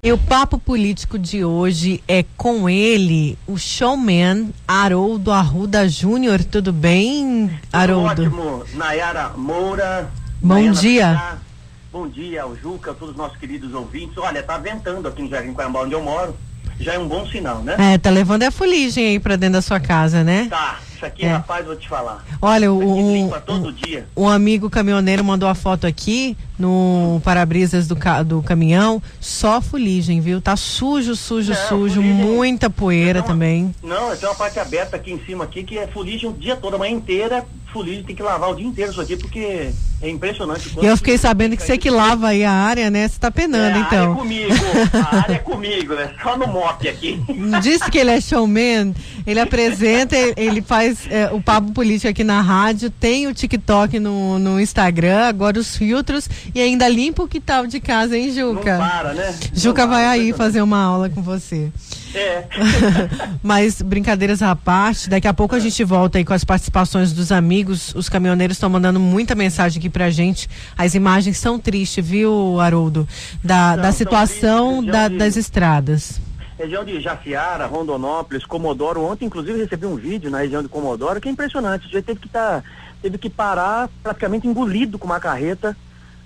E o papo político de hoje é com ele, o showman Haroldo Arruda Júnior. Tudo bem, Haroldo? Tudo ótimo, Nayara Moura. Bom Nayara dia. Pilar. Bom dia ao Juca, a todos os nossos queridos ouvintes. Olha, tá ventando aqui no Jardim Coiambá, onde eu moro. Já é um bom sinal, né? É, tá levando a fuligem aí pra dentro da sua casa, né? Tá, isso aqui, É. rapaz, vou te falar. Olha, o, todo dia. um amigo caminhoneiro mandou a foto aqui no para-brisas do, ca- do caminhão. Só fuligem, viu? Tá sujo, sujo, Não, sujo. fuligem- Muita poeira Não, também. Não, tem uma parte aberta aqui em cima aqui que é fuligem o dia todo, a manhã inteira. Fuligem tem que lavar o dia inteiro isso aqui, porque é impressionante. E eu fiquei sabendo que você que lava aí a área, né? Você tá penando, é, então. A área é comigo, a área é comigo, né? Só no mop aqui. Disse que ele é showman, ele apresenta, ele- ele faz é, o papo político aqui na rádio, tem o TikTok no, no Instagram, agora os filtros e ainda limpa o quintal de casa, hein, Não Juca? para, né? Juca Não vai aí impressionante. fazer uma aula com você. É. Mas brincadeiras à parte, daqui a pouco a gente volta aí com as participações dos amigos. Os caminhoneiros estão mandando muita mensagem aqui pra gente. As imagens são tristes, viu, Haroldo? Da, São- da situação tristes, da- de- das estradas. Região de Jaciara, Rondonópolis, Comodoro. Ontem, inclusive, recebi um vídeo na região de Comodoro que é impressionante. O sujeito teve que tá, teve que parar praticamente engolido com uma carreta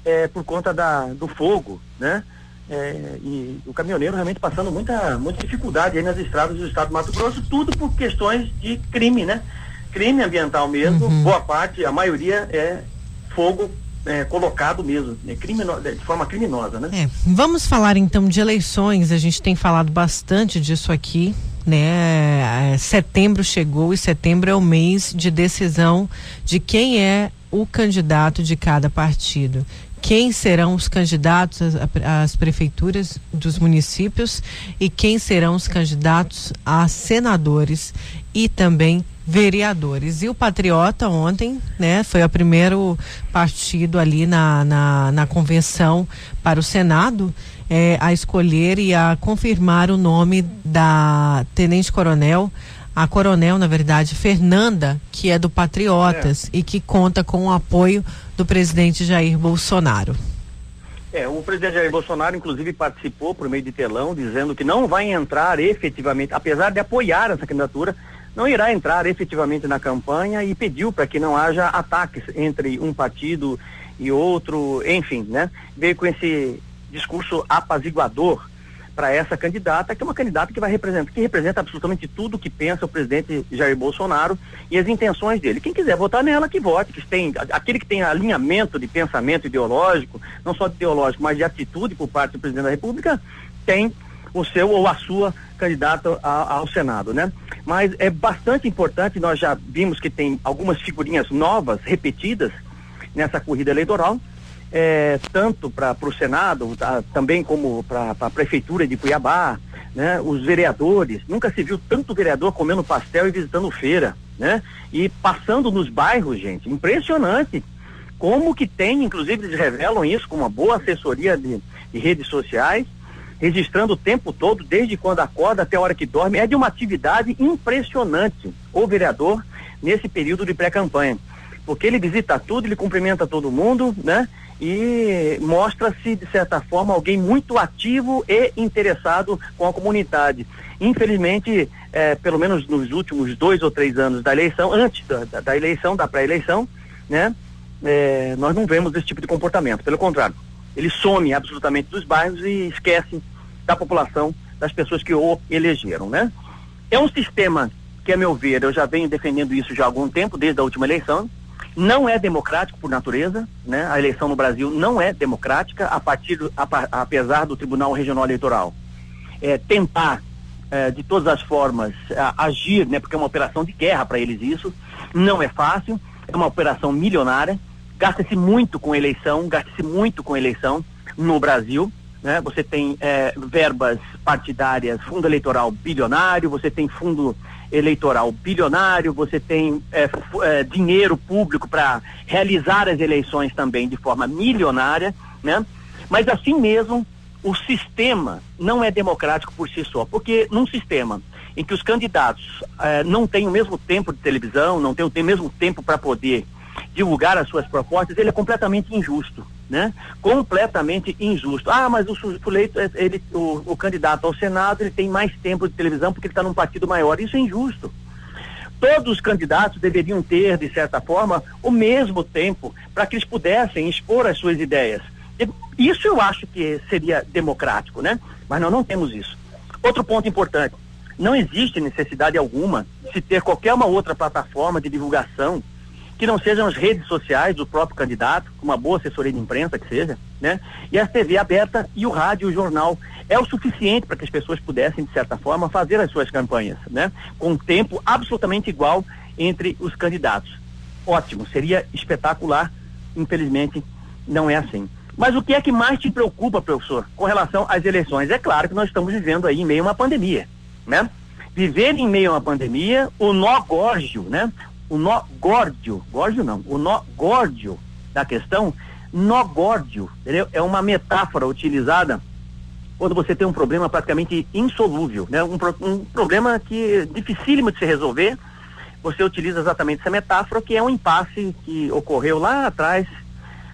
eh, por conta da, do fogo, né? Eh, e o caminhoneiro realmente passando muita, muita dificuldade aí nas estradas do estado do Mato Grosso, tudo por questões de crime, né? Crime ambiental mesmo, Uhum. boa parte, a maioria é fogo eh, colocado mesmo, é crimino, de forma criminosa, né? É, vamos falar então de eleições. A gente tem falado bastante disso aqui, né? É, Setembro chegou e setembro é o mês de decisão de quem é o candidato de cada partido. Quem serão os candidatos às, prefeituras dos municípios e quem serão os candidatos a senadores e também vereadores. E o Patriota ontem, né, foi o primeiro partido ali na, na, na convenção para o Senado eh, a escolher e a confirmar o nome da Tenente Coronel, a Coronel, na verdade, Fernanda, que é do Patriotas e que conta com o apoio do presidente Jair Bolsonaro. É, o presidente Jair Bolsonaro, inclusive, participou por meio de telão, dizendo que não vai entrar efetivamente, apesar de apoiar essa candidatura, não irá entrar efetivamente na campanha e pediu para que não haja ataques entre um partido e outro, enfim, né? Veio com esse discurso apaziguador para essa candidata, que é uma candidata que vai representar, que representa absolutamente tudo que pensa o presidente Jair Bolsonaro e as intenções dele. Quem quiser votar nela, que vote, que tem aquele que tem alinhamento de pensamento ideológico, não só de ideológico, mas de atitude por parte do presidente da República, tem o seu ou a sua candidata ao Senado, né? Mas é bastante importante, nós já vimos que tem algumas figurinhas novas, repetidas nessa corrida eleitoral, é, tanto para o Senado, tá, também como para a Prefeitura de Cuiabá, né? Os vereadores, nunca se viu tanto vereador comendo pastel e visitando feira, né? E passando nos bairros, gente, impressionante. Como que tem, inclusive eles revelam isso com uma boa assessoria de, de redes sociais, registrando o tempo todo, desde quando acorda até a hora que dorme, é de uma atividade impressionante o vereador nesse período de pré-campanha. Porque ele visita tudo, ele cumprimenta todo mundo, né? E mostra-se, de certa forma, alguém muito ativo e interessado com a comunidade. Infelizmente, eh, pelo menos nos últimos dois ou três anos da eleição, antes da, da- eleição, da pré-eleição, né? eh, nós não vemos esse tipo de comportamento. Pelo contrário, ele some absolutamente dos bairros e esquece da população, das pessoas que o elegeram, né? É um sistema que, a meu ver, eu já venho defendendo isso já há algum tempo, desde a última eleição. Não é democrático por natureza, né? A eleição no Brasil não é democrática, a partir do- a apesar do Tribunal Regional Eleitoral é, tentar é, de todas as formas agir, né? Porque é uma operação de guerra para eles isso. Não é fácil, é uma operação milionária. Gasta-se muito com eleição, gasta-se muito com eleição no Brasil, né? Você tem é, verbas partidárias, fundo eleitoral bilionário, você tem fundo eleitoral bilionário, você tem é, é, dinheiro público para realizar as eleições também de forma milionária, né? Mas assim mesmo, o sistema não é democrático por si só, porque num sistema em que os candidatos eh, não têm o mesmo tempo de televisão, não têm o mesmo tempo para poder divulgar as suas propostas, ele é completamente injusto, né? Completamente injusto. Ah, mas o sujeito, eh, ele, o, o candidato ao Senado, ele tem mais tempo de televisão porque ele está num partido maior. Isso é injusto. Todos os candidatos deveriam ter, de certa forma, o mesmo tempo para que eles pudessem expor as suas ideias. Isso eu acho que seria democrático, né? Mas nós não temos isso. Outro ponto importante: não existe necessidade alguma de se ter qualquer uma outra plataforma de divulgação que não sejam as redes sociais do próprio candidato, uma boa assessoria de imprensa que seja, né? E a TV aberta e o rádio e o jornal é o suficiente para que as pessoas pudessem, de certa forma, fazer as suas campanhas, né? Com um tempo absolutamente igual entre os candidatos. Ótimo, seria espetacular. Infelizmente, não é assim. Mas o que é que mais te preocupa, professor, com relação às eleições? É claro que nós estamos vivendo aí em meio a uma pandemia, né? Viver em meio a uma pandemia, o nó górdio, né? O nó górdio, górdio não, o nó górdio da questão, nó górdio, entendeu? É uma metáfora utilizada quando você tem um problema praticamente insolúvel, né? Um, um problema que é dificílimo de se resolver, você utiliza exatamente essa metáfora que é um impasse que ocorreu lá atrás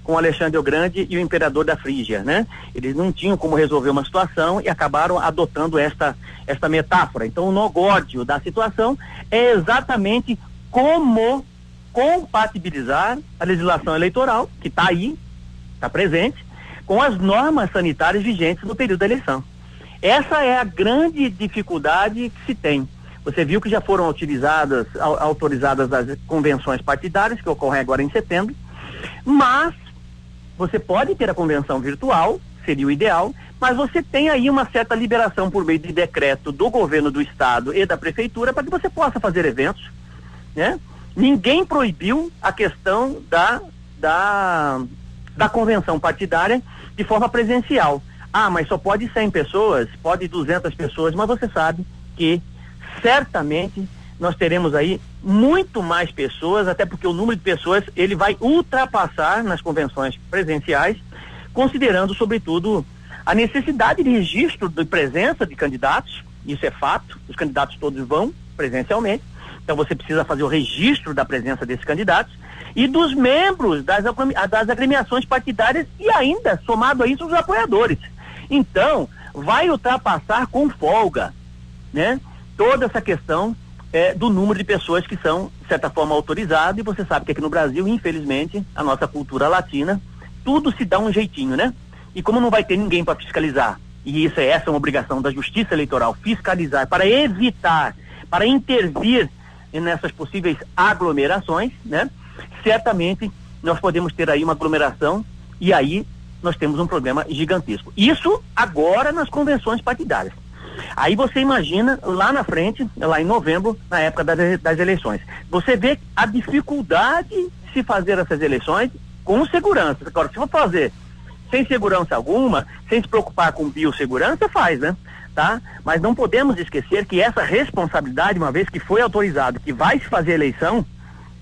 com Alexandre o Grande e o imperador da Frígia, né? Eles não tinham como resolver uma situação e acabaram adotando esta, esta metáfora. Então, o nogódio da situação é exatamente como compatibilizar a legislação eleitoral, que está aí, está presente, com as normas sanitárias vigentes no período da eleição. Essa é a grande dificuldade que se tem. Você viu que já foram utilizadas, autorizadas as convenções partidárias, que ocorrem agora em setembro, mas você pode ter a convenção virtual, seria o ideal, mas você tem aí uma certa liberação por meio de decreto do governo do estado e da prefeitura para que você possa fazer eventos, né? Ninguém proibiu a questão da, da, da convenção partidária de forma presencial. Ah, mas só pode 100 pessoas, pode 200 pessoas, mas você sabe que certamente nós teremos aí muito mais pessoas, até porque o número de pessoas ele vai ultrapassar nas convenções presenciais, considerando sobretudo a necessidade de registro de presença de candidatos, isso é fato, os candidatos todos vão presencialmente, então você precisa fazer o registro da presença desses candidatos e dos membros das, das agremiações partidárias e ainda, somado a isso, os apoiadores. Então, vai ultrapassar com folga, né? Toda essa questão é, do número de pessoas que são, de certa forma, autorizadas, e você sabe que aqui no Brasil, infelizmente, a nossa cultura latina, tudo se dá um jeitinho, né? E como não vai ter ninguém para fiscalizar, e isso é essa é uma obrigação da Justiça Eleitoral, fiscalizar, para evitar, para intervir nessas possíveis aglomerações, né? Certamente nós podemos ter aí uma aglomeração e aí nós temos um problema gigantesco. Isso agora nas convenções partidárias. Aí você imagina lá na frente, lá em novembro, na época das, das eleições. Você vê a dificuldade de se fazer essas eleições com segurança. Agora, se for fazer sem segurança alguma, sem se preocupar com biossegurança, faz, né? Tá? Mas não podemos esquecer que essa responsabilidade, uma vez que foi autorizado que vai se fazer eleição,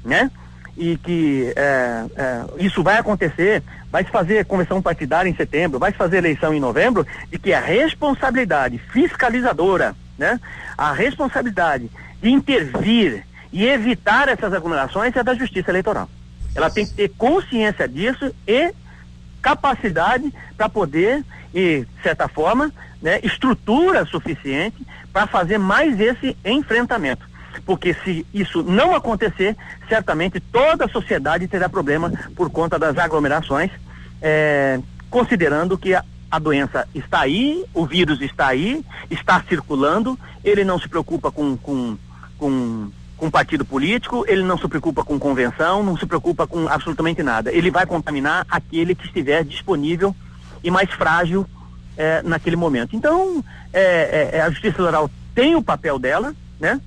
né? e que é, é, isso vai acontecer, vai se fazer convenção partidária em setembro, vai se fazer eleição em novembro, de que a responsabilidade fiscalizadora, né, a responsabilidade de intervir e evitar essas aglomerações é da Justiça Eleitoral. Ela tem que ter consciência disso e capacidade para poder, e de certa forma, né, estrutura suficiente para fazer mais esse enfrentamento porque se isso não acontecer, certamente toda a sociedade terá problema por conta das aglomerações, é, considerando que a, a doença está aí, o vírus está aí, está circulando, ele não se preocupa com, com, com, com partido político, ele não se preocupa com convenção, não se preocupa com absolutamente nada. Ele vai contaminar aquele que estiver disponível e mais frágil é, naquele momento. Então, é, é, a Justiça Federal tem o papel dela, né?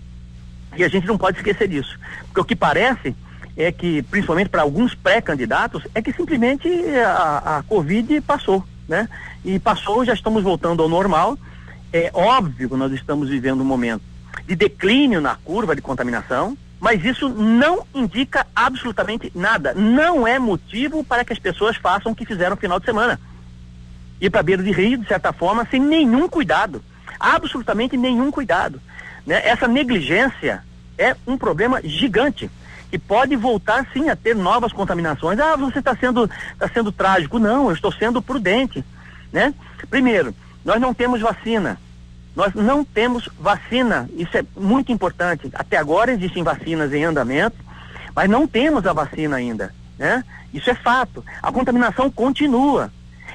E a gente não pode esquecer disso. Porque o que parece é que, principalmente para alguns pré-candidatos, é que simplesmente a, a Covid passou. né? E passou, já estamos voltando ao normal. É óbvio que nós estamos vivendo um momento de declínio na curva de contaminação, mas isso não indica absolutamente nada. Não é motivo para que as pessoas façam o que fizeram no final de semana. Ir para beira de rio, de certa forma, sem nenhum cuidado. Absolutamente nenhum cuidado. Né? Essa negligência é um problema gigante que pode voltar sim a ter novas contaminações. Ah, você está sendo, tá sendo trágico. Não, eu estou sendo prudente. Né? Primeiro, nós não temos vacina. Nós não temos vacina. Isso é muito importante. Até agora existem vacinas em andamento, mas não temos a vacina ainda. Né? Isso é fato. A contaminação continua.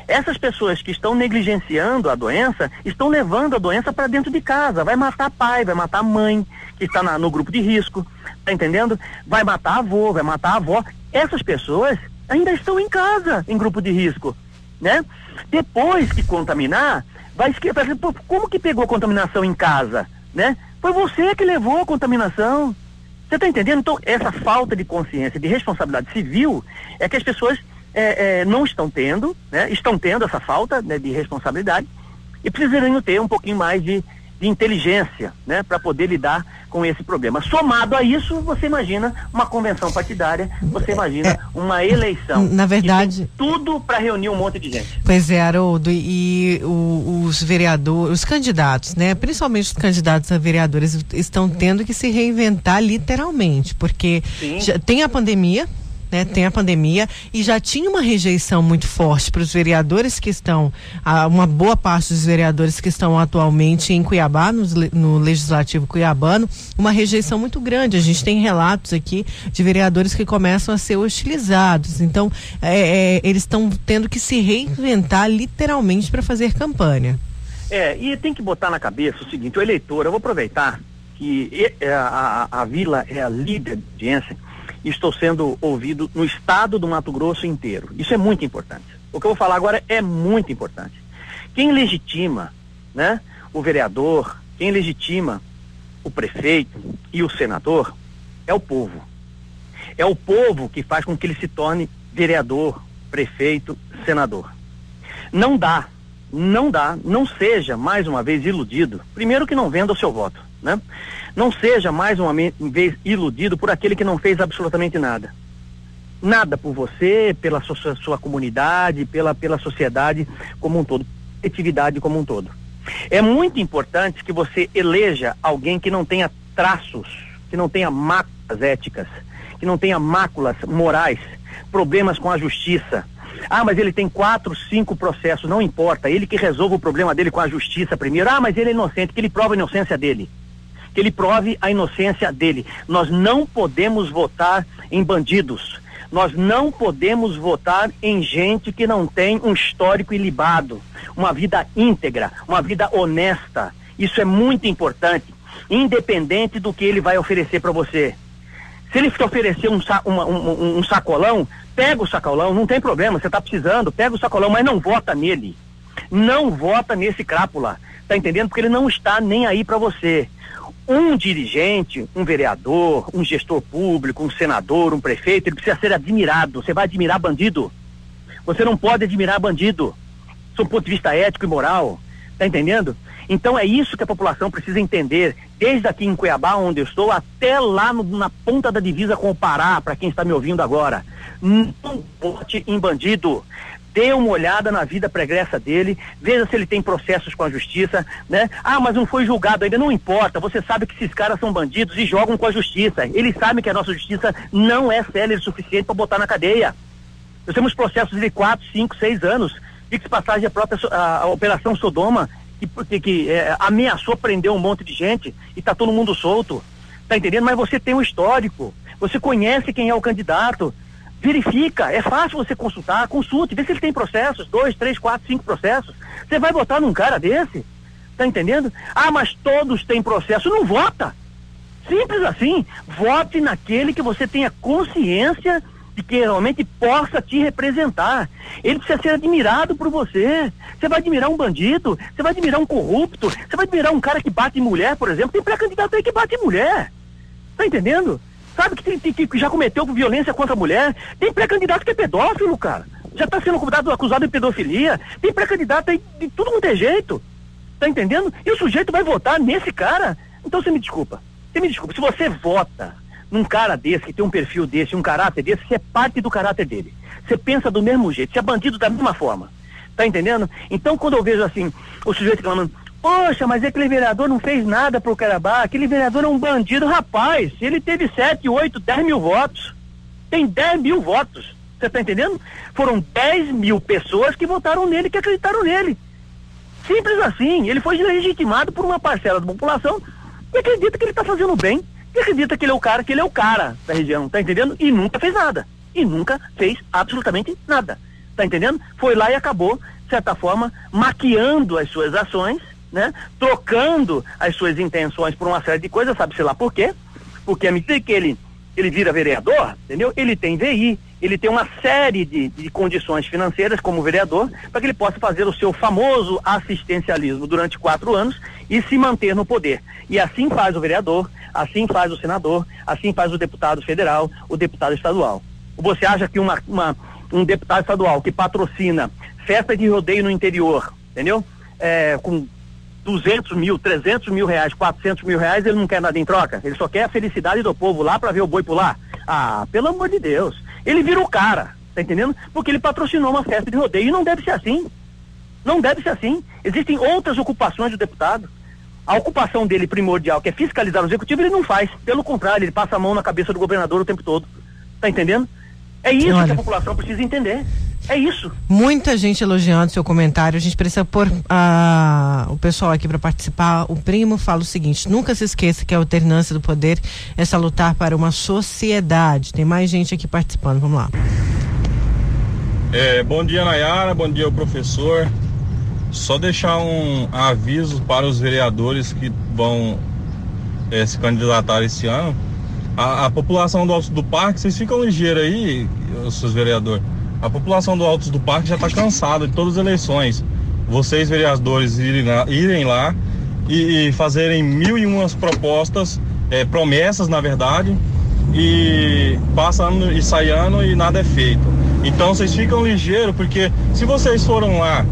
Essas pessoas que estão negligenciando a doença estão levando a doença para dentro de casa. Vai matar pai, vai matar mãe, que está no grupo de risco. Tá entendendo? Vai matar avô, vai matar avó. Essas pessoas ainda estão em casa, em grupo de risco. Né? Depois que contaminar, vai esquecer. Como que pegou a contaminação em casa? Né? Foi você que levou a contaminação. Você está entendendo? Então, essa falta de consciência, de responsabilidade civil, é que as pessoas é, é, não estão tendo, né? estão tendo essa falta né, de responsabilidade e precisariam ter um pouquinho mais de, de inteligência né, para poder lidar com esse problema. Somado a isso, você imagina uma convenção partidária, você imagina é, uma eleição. Na verdade. Tudo para reunir um monte de gente. Pois é, Haroldo, e o, os vereadores, os candidatos, né? Principalmente os candidatos a vereadores estão tendo que se reinventar literalmente, porque já tem a pandemia né? Tem a pandemia e já tinha uma rejeição muito forte para os vereadores que estão, uma boa parte dos vereadores que estão atualmente em Cuiabá, no, no legislativo cuiabano, uma rejeição muito grande. A gente tem relatos aqui de vereadores que começam a ser hostilizados. Então, é, é, eles estão tendo que se reinventar literalmente para fazer campanha. É, e tem que botar na cabeça o seguinte, o eleitor, eu vou aproveitar que a, a, a Vila é a líder de audiência, estou sendo ouvido no estado do Mato Grosso inteiro. Isso é muito importante. O que eu vou falar agora é muito importante. Quem legitima, né, o vereador, quem legitima o prefeito e o senador é o povo. É o povo que faz com que ele se torne vereador, prefeito, senador. Não dá, não dá, não seja mais uma vez iludido. Primeiro que não venda o seu voto, né? Não seja mais uma vez iludido por aquele que não fez absolutamente nada. Nada por você, pela sua, sua comunidade, pela, pela sociedade como um todo, atividade como um todo. É muito importante que você eleja alguém que não tenha traços, que não tenha máculas éticas, que não tenha máculas morais, problemas com a justiça. Ah, mas ele tem quatro, cinco processos, não importa. Ele que resolve o problema dele com a justiça primeiro. Ah, mas ele é inocente, que ele prova a inocência dele que ele prove a inocência dele. Nós não podemos votar em bandidos. Nós não podemos votar em gente que não tem um histórico ilibado, uma vida íntegra, uma vida honesta. Isso é muito importante, independente do que ele vai oferecer para você. Se ele te oferecer um, uma, um, um, sacolão, pega o sacolão, não tem problema, você está precisando, pega o sacolão, mas não vota nele. Não vota nesse crápula, tá entendendo? Porque ele não está nem aí para você um dirigente, um vereador, um gestor público, um senador, um prefeito, ele precisa ser admirado. Você vai admirar bandido. Você não pode admirar bandido, do ponto de vista ético e moral. Tá entendendo? Então é isso que a população precisa entender, desde aqui em Cuiabá, onde eu estou, até lá no, na ponta da divisa com o Pará, para quem está me ouvindo agora. Não vote em bandido dê uma olhada na vida pregressa dele, veja se ele tem processos com a justiça, né? Ah, mas não foi julgado ainda, não importa, você sabe que esses caras são bandidos e jogam com a justiça. Eles sabem que a nossa justiça não é séria o suficiente para botar na cadeia. Nós temos processos de quatro, cinco, seis anos. Fique passagem a própria a, a Operação Sodoma, que, que, é, ameaçou prender um monte de gente e está todo mundo solto. Tá entendendo? Mas você tem um histórico. Você conhece quem é o candidato verifica, é fácil você consultar, consulte, vê se ele tem processos, dois, três, quatro, cinco processos. Você vai votar num cara desse? Tá entendendo? Ah, mas todos têm processo, não vota. Simples assim, vote naquele que você tenha consciência de que realmente possa te representar. Ele precisa ser admirado por você. Você vai admirar um bandido, você vai admirar um corrupto, você vai admirar um cara que bate mulher, por exemplo. Tem pré-candidato aí que bate mulher. Tá entendendo? Sabe que, tem, que, já cometeu violência contra a mulher? Tem pré-candidato que é pedófilo, cara. Já está sendo convidado, acusado de pedofilia. Tem pré-candidato aí de tudo quanto é jeito. Tá entendendo? E o sujeito vai votar nesse cara. Então você me desculpa. Você me desculpa. Se você vota num cara desse, que tem um perfil desse, um caráter desse, você é parte do caráter dele. Você pensa do mesmo jeito. Você é bandido da mesma forma. Tá entendendo? Então quando eu vejo assim, o sujeito reclamando, Poxa, mas aquele vereador não fez nada pro Carabá, aquele vereador é um bandido, rapaz. Ele teve 7, 8, 10 mil votos. Tem 10 mil votos. Você está entendendo? Foram 10 mil pessoas que votaram nele, que acreditaram nele. Simples assim. Ele foi legitimado por uma parcela da população que acredita que ele está fazendo bem, que acredita que ele é o cara, que ele é o cara da região, tá entendendo? E nunca fez nada. E nunca fez absolutamente nada. Tá entendendo? Foi lá e acabou, de certa forma, maquiando as suas ações né? Trocando as suas intenções por uma série de coisas, sabe-se lá por quê? Porque à medida que ele, ele vira vereador, entendeu? Ele tem VI, ele tem uma série de, de condições financeiras como vereador para que ele possa fazer o seu famoso assistencialismo durante quatro anos e se manter no poder. E assim faz o vereador, assim faz o senador, assim faz o deputado federal, o deputado estadual. Você acha que uma, uma um deputado estadual que patrocina festa de rodeio no interior, entendeu? É, com 200 mil, 300 mil reais, 400 mil reais, ele não quer nada em troca. Ele só quer a felicidade do povo lá para ver o boi pular. Ah, pelo amor de Deus. Ele vira o cara, tá entendendo? Porque ele patrocinou uma festa de rodeio e não deve ser assim. Não deve ser assim. Existem outras ocupações do deputado. A ocupação dele primordial, que é fiscalizar o executivo, ele não faz. Pelo contrário, ele passa a mão na cabeça do governador o tempo todo. Tá entendendo? É isso Olha. que a população precisa entender. É isso. Muita gente elogiando seu comentário. A gente precisa pôr uh, o pessoal aqui para participar. O primo fala o seguinte: nunca se esqueça que a alternância do poder é lutar para uma sociedade. Tem mais gente aqui participando. Vamos lá. É, bom dia, Nayara. Bom dia, professor. Só deixar um aviso para os vereadores que vão é, se candidatar esse ano. A, a população do Alto do Parque, vocês ficam ligeiros aí, os seus vereadores a população do Altos do Parque já está cansada de todas as eleições. Vocês, vereadores, irem lá, irem lá e, e, fazerem mil e umas propostas, é, promessas, na verdade, e passando e saindo e nada é feito. Então vocês ficam ligeiros, porque se vocês foram lá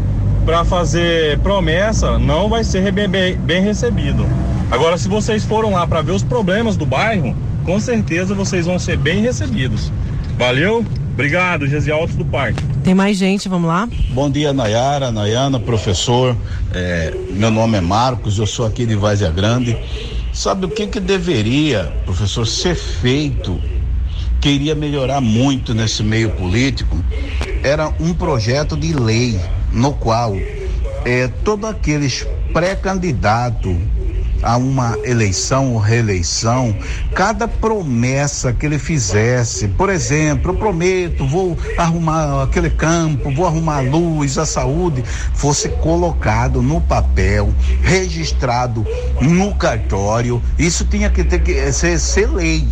para fazer promessa, não vai ser bem, bem, bem recebido. Agora, se vocês foram lá para ver os problemas do bairro, com certeza vocês vão ser bem recebidos. Valeu? Obrigado, Gesiel Altos do Parque. Tem mais gente, vamos lá? Bom dia, Nayara, Nayana, professor. É, meu nome é Marcos, eu sou aqui de Várzea Grande. Sabe o que que deveria, professor, ser feito que iria melhorar muito nesse meio político? Era um projeto de lei no qual é, todos aqueles pré-candidatos a uma eleição ou reeleição, cada promessa que ele fizesse, por exemplo, eu prometo, vou arrumar aquele campo, vou arrumar a luz, a saúde, fosse colocado no papel, registrado no cartório, isso tinha que ter que ser, ser lei.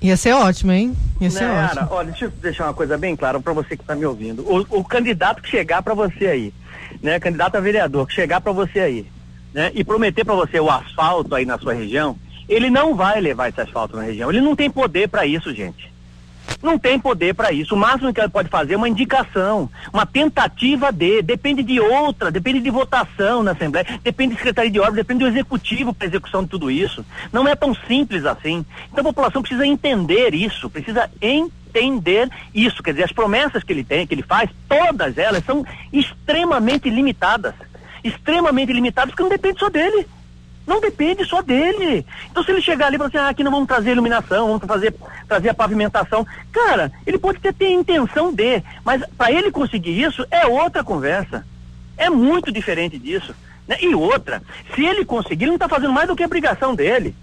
Ia ser ótimo, hein? Ia ser ótimo. Olha, deixa eu deixar uma coisa bem clara para você que está me ouvindo. O, o, candidato que chegar para você aí, né? Candidato a vereador que chegar para você aí, né, e prometer para você o asfalto aí na sua região, ele não vai levar esse asfalto na região. Ele não tem poder para isso, gente. Não tem poder para isso. O máximo que ele pode fazer é uma indicação, uma tentativa de, depende de outra, depende de votação na Assembleia, depende de Secretaria de Obras, depende do Executivo para execução de tudo isso. Não é tão simples assim. Então a população precisa entender isso, precisa entender isso. Quer dizer, as promessas que ele tem, que ele faz, todas elas são extremamente limitadas extremamente limitados que não depende só dele. Não depende só dele. Então, se ele chegar ali e falar assim, ah, aqui não vamos trazer iluminação, vamos fazer, trazer a pavimentação. Cara, ele pode ter, ter intenção de, mas para ele conseguir isso é outra conversa. É muito diferente disso. Né? E outra, se ele conseguir, ele não está fazendo mais do que a obrigação dele.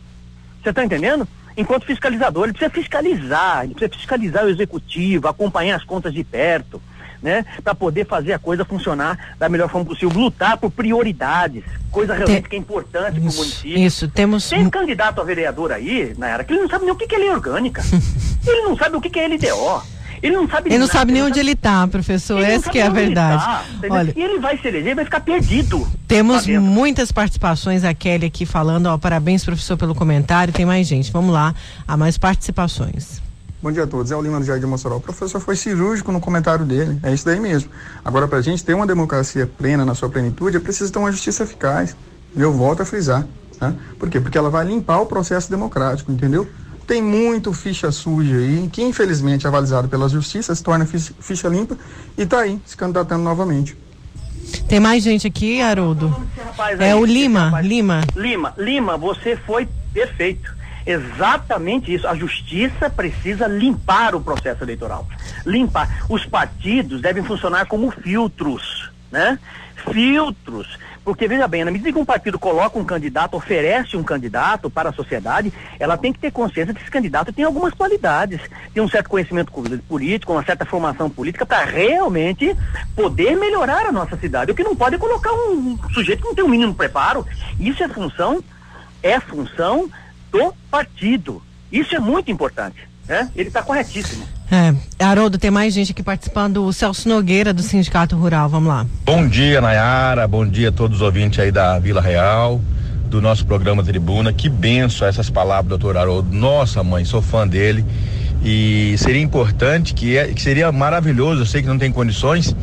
Você está entendendo? Enquanto fiscalizador, ele precisa fiscalizar, ele precisa fiscalizar o executivo, acompanhar as contas de perto né? Para poder fazer a coisa funcionar da melhor forma possível, lutar por prioridades, coisa realmente Tem... que é importante para o município. Isso, temos. Tem candidato a vereador aí, na era, que ele não sabe nem o que, que é lei orgânica. ele não sabe o que, que é LDO. Ele não sabe Ele não nada, sabe nem onde ele está, professor. Essa que é a verdade. Tá, Olha, e ele vai se eleger, vai ficar perdido. Temos muitas participações, a Kelly aqui falando, ó, parabéns, professor, pelo comentário. Tem mais gente. Vamos lá, há mais participações. Bom dia a todos. É o Lima do Jardim Mossoró. O professor foi cirúrgico no comentário dele. É isso daí mesmo. Agora, para a gente ter uma democracia plena na sua plenitude, é preciso ter uma justiça eficaz. Eu volto a frisar. Né? Por quê? Porque ela vai limpar o processo democrático, entendeu? Tem muito ficha suja aí, que infelizmente é avalizado pela justiça, se torna ficha limpa e está aí, se candidatando novamente. Tem mais gente aqui, Haroldo? É o Lima, Lima. Lima, Lima, você foi perfeito. Exatamente isso. A justiça precisa limpar o processo eleitoral. Limpar. Os partidos devem funcionar como filtros, né? Filtros porque, veja bem, na medida que um partido coloca um candidato, oferece um candidato para a sociedade, ela tem que ter consciência que esse candidato tem algumas qualidades, tem um certo conhecimento político, uma certa formação política para realmente poder melhorar a nossa cidade. O que não pode é colocar um sujeito que não tem o um mínimo preparo. Isso é função, é função do partido. Isso é muito importante. Né? Ele está corretíssimo. É, Haroldo, tem mais gente aqui participando. O Celso Nogueira, do Sindicato Rural. Vamos lá. Bom dia, Nayara. Bom dia a todos os ouvintes aí da Vila Real, do nosso programa Tribuna. Que benção essas palavras, doutor Haroldo. Nossa, mãe, sou fã dele. E seria importante, que, é, que seria maravilhoso, eu sei que não tem condições,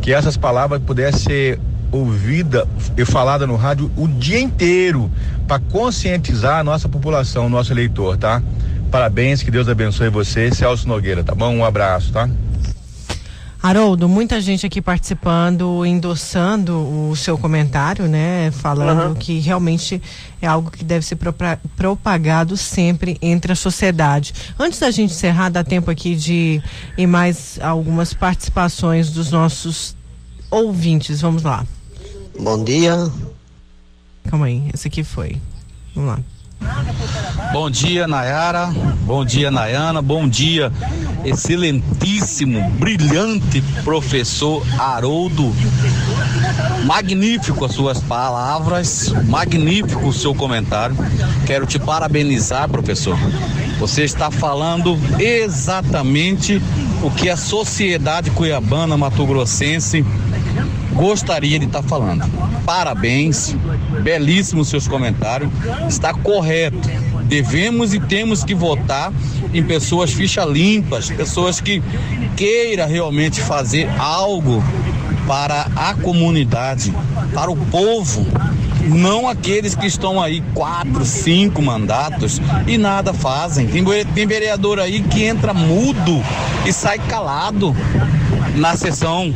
que essas palavras pudessem ser ouvida e falada no rádio o dia inteiro para conscientizar a nossa população, nosso eleitor, tá? Parabéns, que Deus abençoe você, Celso Nogueira, tá bom? Um abraço, tá? Haroldo, muita gente aqui participando, endossando o seu comentário, né? Falando uhum. que realmente é algo que deve ser propagado sempre entre a sociedade. Antes da gente encerrar, dá tempo aqui de ir mais algumas participações dos nossos ouvintes. Vamos lá. Bom dia. Calma aí, esse aqui foi. Vamos lá. Bom dia, Nayara. Bom dia, Nayana. Bom dia, excelentíssimo, brilhante professor Haroldo. Magnífico as suas palavras, magnífico o seu comentário. Quero te parabenizar, professor. Você está falando exatamente o que a sociedade cuiabana, mato-grossense, gostaria de estar tá falando. Parabéns, belíssimos seus comentários, está correto. Devemos e temos que votar em pessoas ficha limpas, pessoas que queira realmente fazer algo para a comunidade, para o povo, não aqueles que estão aí quatro, cinco mandatos e nada fazem. Tem, tem vereador aí que entra mudo e sai calado na sessão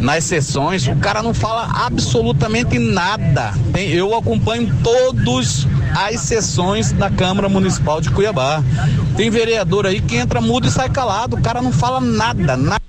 nas sessões, o cara não fala absolutamente nada. Tem, eu acompanho todas as sessões da Câmara Municipal de Cuiabá. Tem vereador aí que entra mudo e sai calado, o cara não fala nada, nada.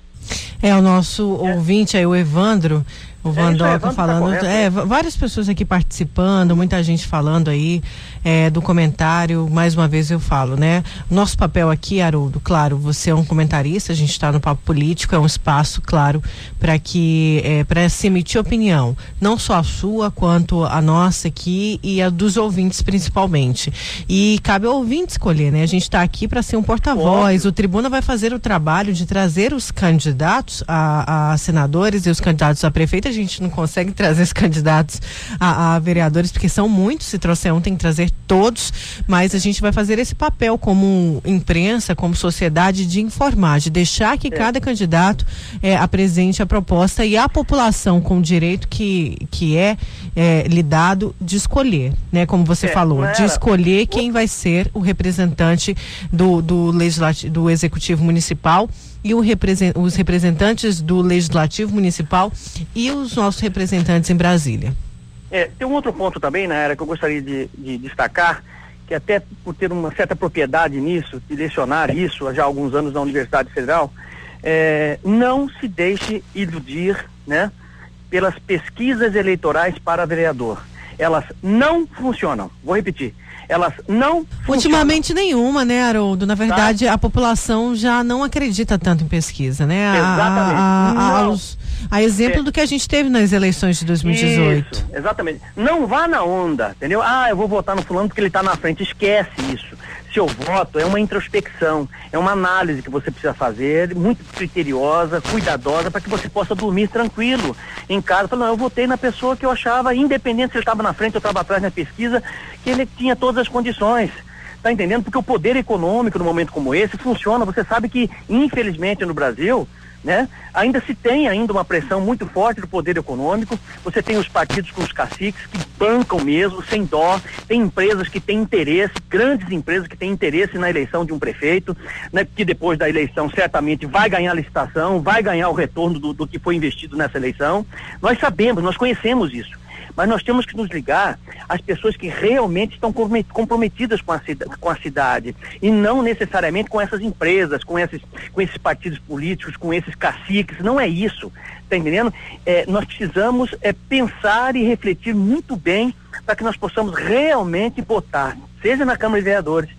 É o nosso ouvinte aí, o Evandro, o Vandoca é, tá falando. Tá é, várias pessoas aqui participando, muita gente falando aí é, do comentário. Mais uma vez eu falo, né? Nosso papel aqui, Haroldo, claro, você é um comentarista, a gente está no papo político, é um espaço, claro, para que é, para se emitir opinião, não só a sua, quanto a nossa aqui e a dos ouvintes principalmente. E cabe ao ouvinte escolher, né? A gente está aqui para ser um porta-voz. O tribuna vai fazer o trabalho de trazer os candidatos a, a senadores e os candidatos a prefeito gente não consegue trazer os candidatos a, a, vereadores, porque são muitos, se trouxer um tem que trazer todos, mas a gente vai fazer esse papel como imprensa, como sociedade, de informar, de deixar que é. cada candidato é, apresente a proposta e a população com o direito que, que é, é lhe dado de escolher, né? Como você é, falou, de escolher quem vai ser o representante do, do legislativo, do executivo municipal e os representantes do Legislativo Municipal e os nossos representantes em Brasília. É, tem um outro ponto também, na era que eu gostaria de, de, destacar, que até por ter uma certa propriedade nisso, de lecionar isso há já alguns anos na Universidade Federal, é, não se deixe iludir né, pelas pesquisas eleitorais para vereador. Elas não funcionam. Vou repetir elas não Ultimamente funcionam. nenhuma, né, Haroldo? Na verdade, tá? a população já não acredita tanto em pesquisa, né? Exatamente. A, a, a, a exemplo é. do que a gente teve nas eleições de 2018. Isso, exatamente. Não vá na onda, entendeu? Ah, eu vou votar no fulano porque ele está na frente. Esquece isso seu voto é uma introspecção, é uma análise que você precisa fazer, muito criteriosa, cuidadosa, para que você possa dormir tranquilo em casa. Falar, não, eu votei na pessoa que eu achava, independente se ele estava na frente ou estava atrás na pesquisa, que ele tinha todas as condições. Tá entendendo? Porque o poder econômico, num momento como esse, funciona. Você sabe que, infelizmente, no Brasil, né? Ainda se tem ainda uma pressão muito forte do poder econômico. Você tem os partidos com os caciques que bancam mesmo, sem dó. Tem empresas que têm interesse, grandes empresas que têm interesse na eleição de um prefeito, né? Que depois da eleição certamente vai ganhar a licitação, vai ganhar o retorno do, do que foi investido nessa eleição. Nós sabemos, nós conhecemos isso mas nós temos que nos ligar às pessoas que realmente estão comprometidas com a, com a cidade e não necessariamente com essas empresas, com esses, com esses partidos políticos, com esses caciques. Não é isso, está entendendo? É, nós precisamos é, pensar e refletir muito bem para que nós possamos realmente botar, seja na Câmara de Vereadores,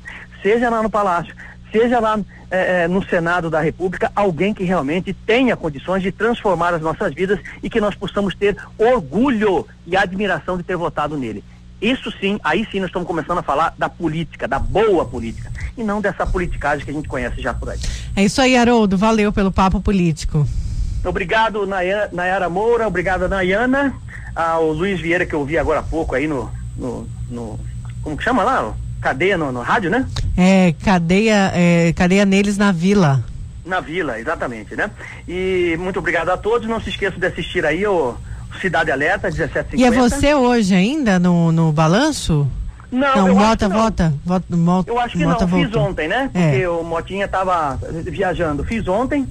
seja lá no Palácio, seja lá é, é, no Senado da República alguém que realmente tenha condições de transformar as nossas vidas e que nós possamos ter orgulho e admiração de ter votado nele. Isso sim, aí sim nós estamos começando a falar da política, da boa política, e não dessa politicagem que a gente conhece já por aí. É isso aí, Haroldo. Valeu pelo papo político. Obrigado, Nayara, Nayara Moura. Obrigado, Nayana. Ao Luiz Vieira, que eu vi agora há pouco aí no. no, no como que chama lá? Cadeia no, no rádio, né? É, cadeia, é, cadeia neles na vila. Na vila, exatamente, né? E muito obrigado a todos. Não se esqueçam de assistir aí o Cidade Alerta, 1750. E é você hoje ainda no, no balanço? Não, não, eu vota, acho que não. vota, vota, vota. Eu acho que vota, não, volta. fiz ontem, né? É. Porque o Motinha estava viajando. Fiz ontem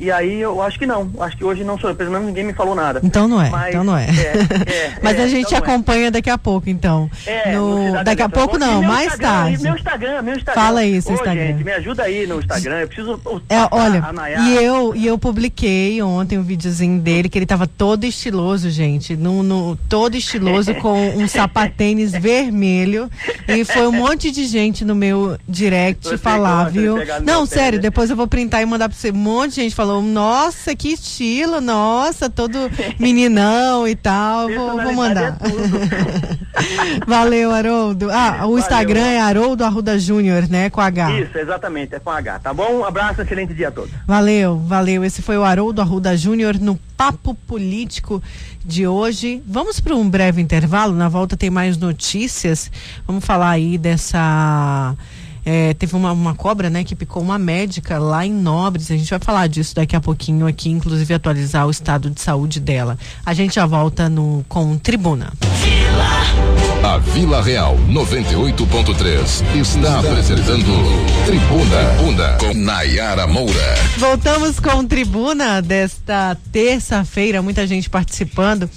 e aí eu acho que não. Acho que hoje não sou, pelo menos ninguém me falou nada. Então não é, Mas, então não é. é, Mas é, a gente então é. acompanha daqui a pouco, então. É, No- no daqui a pouco não, mais Instagram, tarde. Meu Instagram, meu Instagram. Fala aí, seu Ô, Instagram. gente, me ajuda aí no Instagram. Eu preciso. É, olha, e eu, e eu publiquei ontem um videozinho dele que ele tava todo estiloso, gente. No, no- todo estiloso com um sapatênis vermelho. E foi um monte de gente no meu direct Você falar, viu? Não, sério, depois eu vou printar e mandar pra você. Um monte de gente falou, nossa, que estilo, nossa, todo meninão e tal. Vou, vou mandar. é Valeu, Haroldo. Ah, o Instagram é Haroldo Arruda Júnior, né? Com H. Isso, exatamente, é com H, tá bom? Um abraço, excelente dia a todos. Valeu, valeu. Esse foi o Haroldo Arruda Júnior no Papo Político de hoje. Vamos para um breve intervalo. Na volta tem mais notícias. Vamos falar aí dessa. É, teve uma, uma cobra, né, que picou uma médica lá em Nobres. A gente vai falar disso daqui a pouquinho aqui, inclusive atualizar o estado de saúde dela. A gente já volta no com Tribuna. A Vila Real 98.3 está apresentando Tribuna, Tribuna com Nayara Moura. Voltamos com Tribuna desta terça-feira, muita gente participando.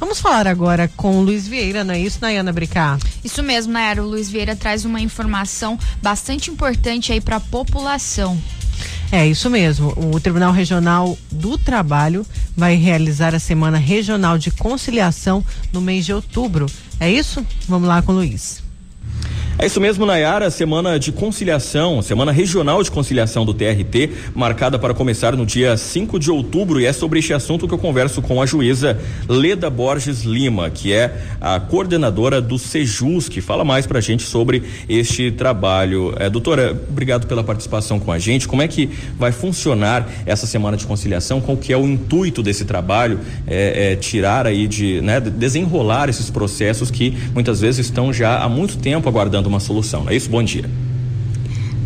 Vamos falar agora com o Luiz Vieira, não é isso, Nayana Bricá? Isso mesmo, Nayara. O Luiz Vieira traz uma informação bastante importante aí para a população. É isso mesmo. O Tribunal Regional do Trabalho vai realizar a Semana Regional de Conciliação no mês de outubro. É isso? Vamos lá com o Luiz. É isso mesmo, Nayara. Semana de conciliação, semana regional de conciliação do TRT, marcada para começar no dia 5 de outubro. E é sobre este assunto que eu converso com a juíza Leda Borges Lima, que é a coordenadora do Sejus, que fala mais para a gente sobre este trabalho. É, doutora, obrigado pela participação com a gente. Como é que vai funcionar essa semana de conciliação? Qual que é o intuito desse trabalho? É, é tirar aí de, né, desenrolar esses processos que muitas vezes estão já há muito tempo aguardando uma solução. Não é isso? Bom dia.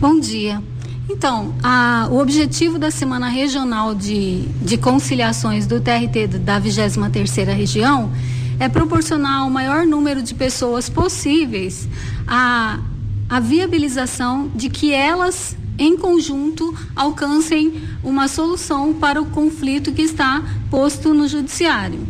Bom dia. Então, a- o objetivo da Semana Regional de, de Conciliações do TRT da 23ª Região é proporcionar o maior número de pessoas possíveis a, a viabilização de que elas, em conjunto, alcancem uma solução para o conflito que está posto no Judiciário.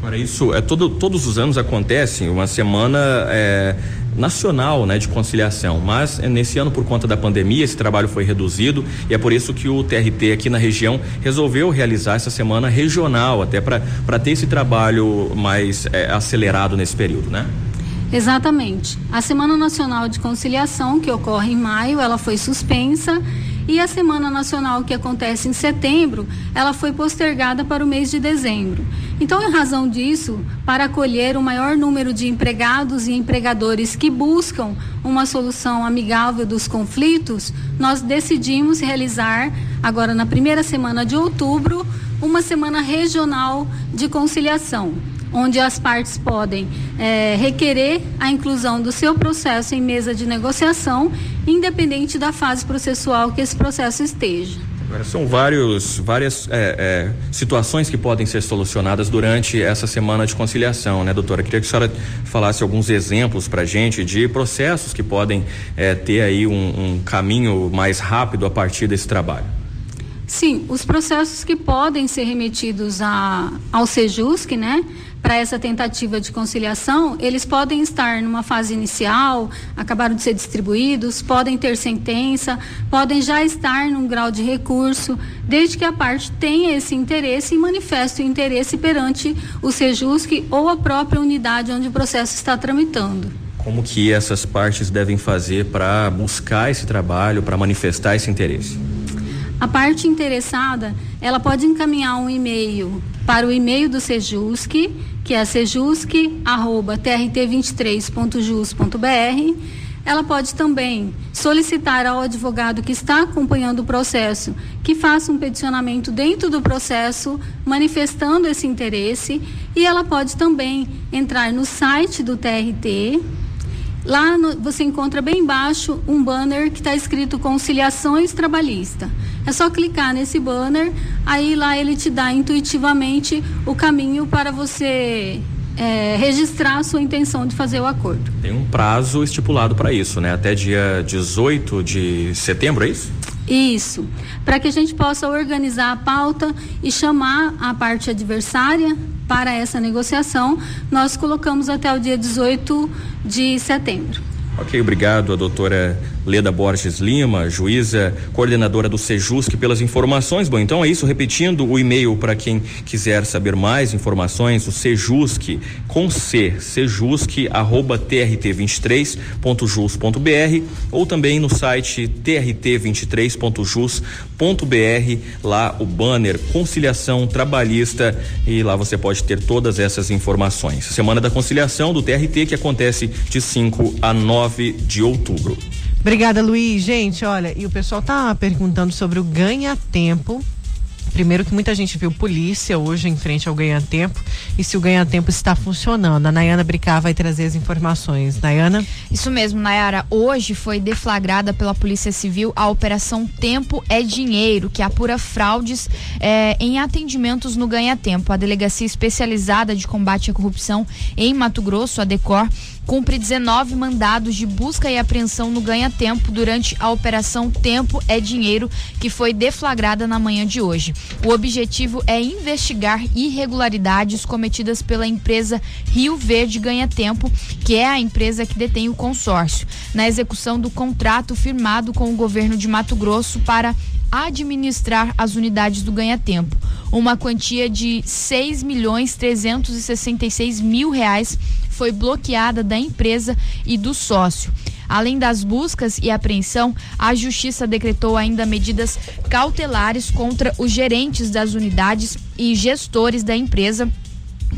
Para isso, é todo, todos os anos acontece uma semana é, nacional né, de conciliação, mas é, nesse ano, por conta da pandemia, esse trabalho foi reduzido e é por isso que o TRT aqui na região resolveu realizar essa semana regional, até para ter esse trabalho mais é, acelerado nesse período, né? Exatamente. A Semana Nacional de Conciliação, que ocorre em maio, ela foi suspensa e a Semana Nacional que acontece em setembro, ela foi postergada para o mês de dezembro. Então, em razão disso, para acolher o maior número de empregados e empregadores que buscam uma solução amigável dos conflitos, nós decidimos realizar, agora na primeira semana de outubro, uma semana regional de conciliação. Onde as partes podem é, requerer a inclusão do seu processo em mesa de negociação, independente da fase processual que esse processo esteja. São vários, várias é, é, situações que podem ser solucionadas durante essa semana de conciliação, né, doutora? Queria que a senhora falasse alguns exemplos para gente de processos que podem é, ter aí um, um caminho mais rápido a partir desse trabalho. Sim, os processos que podem ser remetidos a, ao SEJUSC, né? Para essa tentativa de conciliação, eles podem estar numa fase inicial, acabaram de ser distribuídos, podem ter sentença, podem já estar num grau de recurso, desde que a parte tenha esse interesse e manifeste o interesse perante o SEJUSC ou a própria unidade onde o processo está tramitando. Como que essas partes devem fazer para buscar esse trabalho, para manifestar esse interesse? A parte interessada, ela pode encaminhar um e-mail para o e-mail do Sejusc, que é sejusc@trt23.jus.br. Ela pode também solicitar ao advogado que está acompanhando o processo que faça um peticionamento dentro do processo, manifestando esse interesse, e ela pode também entrar no site do TRT Lá no, você encontra bem embaixo um banner que está escrito conciliações trabalhista. É só clicar nesse banner, aí lá ele te dá intuitivamente o caminho para você é, registrar a sua intenção de fazer o acordo. Tem um prazo estipulado para isso, né? Até dia 18 de setembro, é isso? Isso. Para que a gente possa organizar a pauta e chamar a parte adversária para essa negociação, nós colocamos até o dia 18 de setembro. Ok, obrigado a doutora Leda Borges Lima, juíza, coordenadora do Sejusc, pelas informações. Bom, então é isso. Repetindo o e-mail para quem quiser saber mais informações, o Sejusc com C, sejusc arroba trt23.jus.br ou também no site trt23.jus.br, lá o banner Conciliação Trabalhista e lá você pode ter todas essas informações. Semana da Conciliação do TRT que acontece de 5 a 9 de outubro. Obrigada, Luiz. Gente, olha, e o pessoal tá perguntando sobre o ganha-tempo. Primeiro que muita gente viu polícia hoje em frente ao ganha-tempo e se o ganha-tempo está funcionando. A Nayana Bricá vai trazer as informações. Nayana? Isso mesmo, Nayara. Hoje foi deflagrada pela Polícia Civil a Operação Tempo é Dinheiro, que apura fraudes eh, em atendimentos no ganha-tempo. A Delegacia Especializada de Combate à Corrupção em Mato Grosso, a DECOR, cumpre 19 mandados de busca e apreensão no ganha-tempo durante a Operação Tempo é Dinheiro, que foi deflagrada na manhã de hoje. O objetivo é investigar irregularidades cometidas pela empresa Rio Verde Ganha Tempo, que é a empresa que detém o consórcio, na execução do contrato firmado com o governo de Mato Grosso para administrar as unidades do Ganha Tempo. Uma quantia de 6 milhões 366 mil reais foi bloqueada da empresa e do sócio. Além das buscas e apreensão, a Justiça decretou ainda medidas cautelares contra os gerentes das unidades e gestores da empresa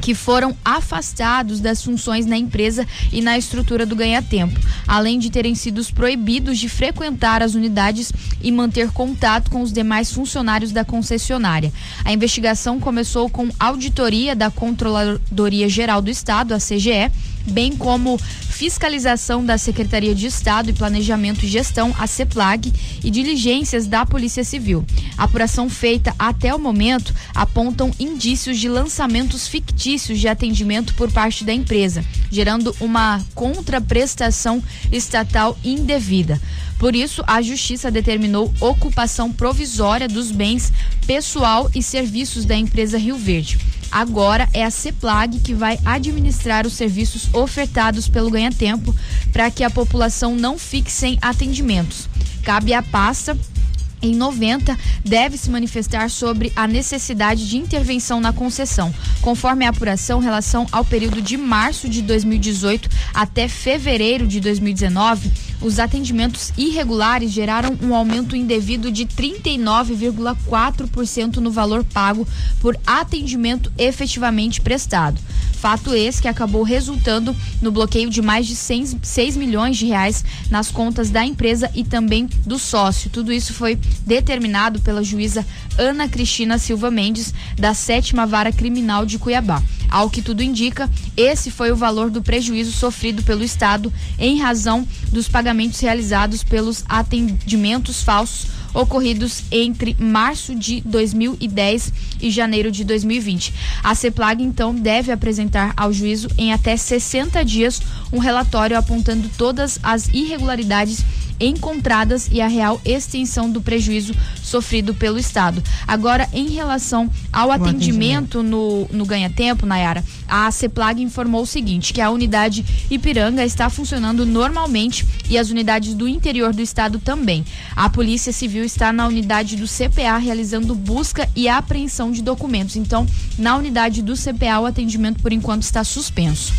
que foram afastados das funções na empresa e na estrutura do ganha-tempo, além de terem sido proibidos de frequentar as unidades e manter contato com os demais funcionários da concessionária. A investigação começou com auditoria da Controladoria Geral do Estado, a CGE, bem como fiscalização da Secretaria de Estado e Planejamento e Gestão, a CEPLAG, e diligências da Polícia Civil. A apuração feita até o momento apontam indícios de lançamentos fictícios de atendimento por parte da empresa, gerando uma contraprestação estatal indevida. Por isso, a Justiça determinou ocupação provisória dos bens pessoal e serviços da empresa Rio Verde. Agora é a CEPLAG que vai administrar os serviços ofertados pelo Ganha Tempo para que a população não fique sem atendimentos. Cabe à pasta em 90 deve se manifestar sobre a necessidade de intervenção na concessão, conforme a apuração relação ao período de março de 2018 até fevereiro de 2019 os atendimentos irregulares geraram um aumento indevido de 39,4% no valor pago por atendimento efetivamente prestado. Fato esse que acabou resultando no bloqueio de mais de 6, 6 milhões de reais nas contas da empresa e também do sócio. Tudo isso foi determinado pela juíza Ana Cristina Silva Mendes, da sétima vara criminal de Cuiabá. Ao que tudo indica, esse foi o valor do prejuízo sofrido pelo Estado em razão dos pagamentos realizados pelos atendimentos falsos ocorridos entre março de 2010 e janeiro de 2020. A CEPLAG, então, deve apresentar ao juízo em até 60 dias um relatório apontando todas as irregularidades encontradas e a real extensão do prejuízo sofrido pelo Estado. Agora, em relação ao atendimento, atendimento, no, no ganha-tempo, Nayara, a CEPLAG informou o seguinte, que a unidade Ipiranga está funcionando normalmente e as unidades do interior do estado também. A Polícia Civil está na unidade do CPA realizando busca e apreensão de documentos. Então, na unidade do CPA, o atendimento por enquanto está suspenso.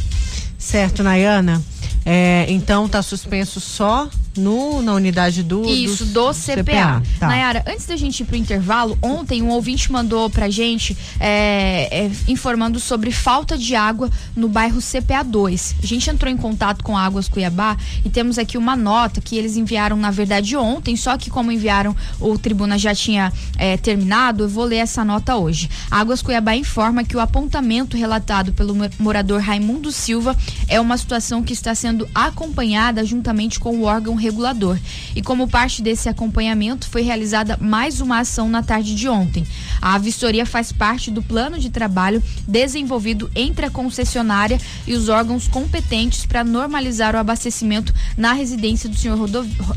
Certo, Nayana. É, então está suspenso só no, na unidade do Isso, do, do CPA. CPA. Tá. Nayara, antes da gente ir pro intervalo, ontem um ouvinte mandou pra gente é, é, informando sobre falta de água no bairro CPA 2. A gente entrou em contato com Águas Cuiabá e temos aqui uma nota que eles enviaram, na verdade, ontem, só que como enviaram, o tribuna já tinha é, terminado, eu vou ler essa nota hoje. Águas Cuiabá informa que o apontamento relatado pelo morador Raimundo Silva é uma situação que está sendo acompanhada juntamente com o órgão regulador. E como parte desse acompanhamento, foi realizada mais uma ação na tarde de ontem. A vistoria faz parte do plano de trabalho desenvolvido entre a concessionária e os órgãos competentes para normalizar o abastecimento na residência do senhor.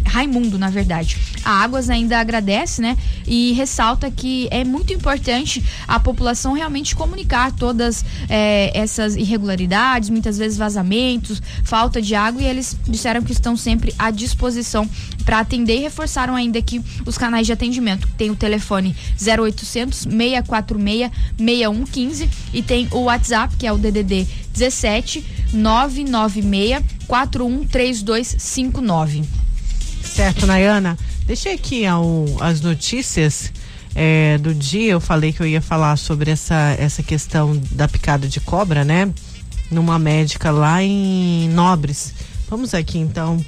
Raimundo, na verdade. A Águas ainda agradece, né? E ressalta que é muito importante a população realmente comunicar todas eh, essas irregularidades, muitas vezes vazamentos, falta de água, e eles disseram que estão sempre à disposição disposição para atender e reforçaram ainda aqui os canais de atendimento. Tem o telefone 0800 646 6115 e tem o WhatsApp, que é o DDD 17 996 413259. Certo, Nayana. Deixei aqui as notícias é, do dia. Eu falei que eu ia falar sobre essa, essa questão da picada de cobra, né? Numa médica lá em Nobres. Vamos aqui então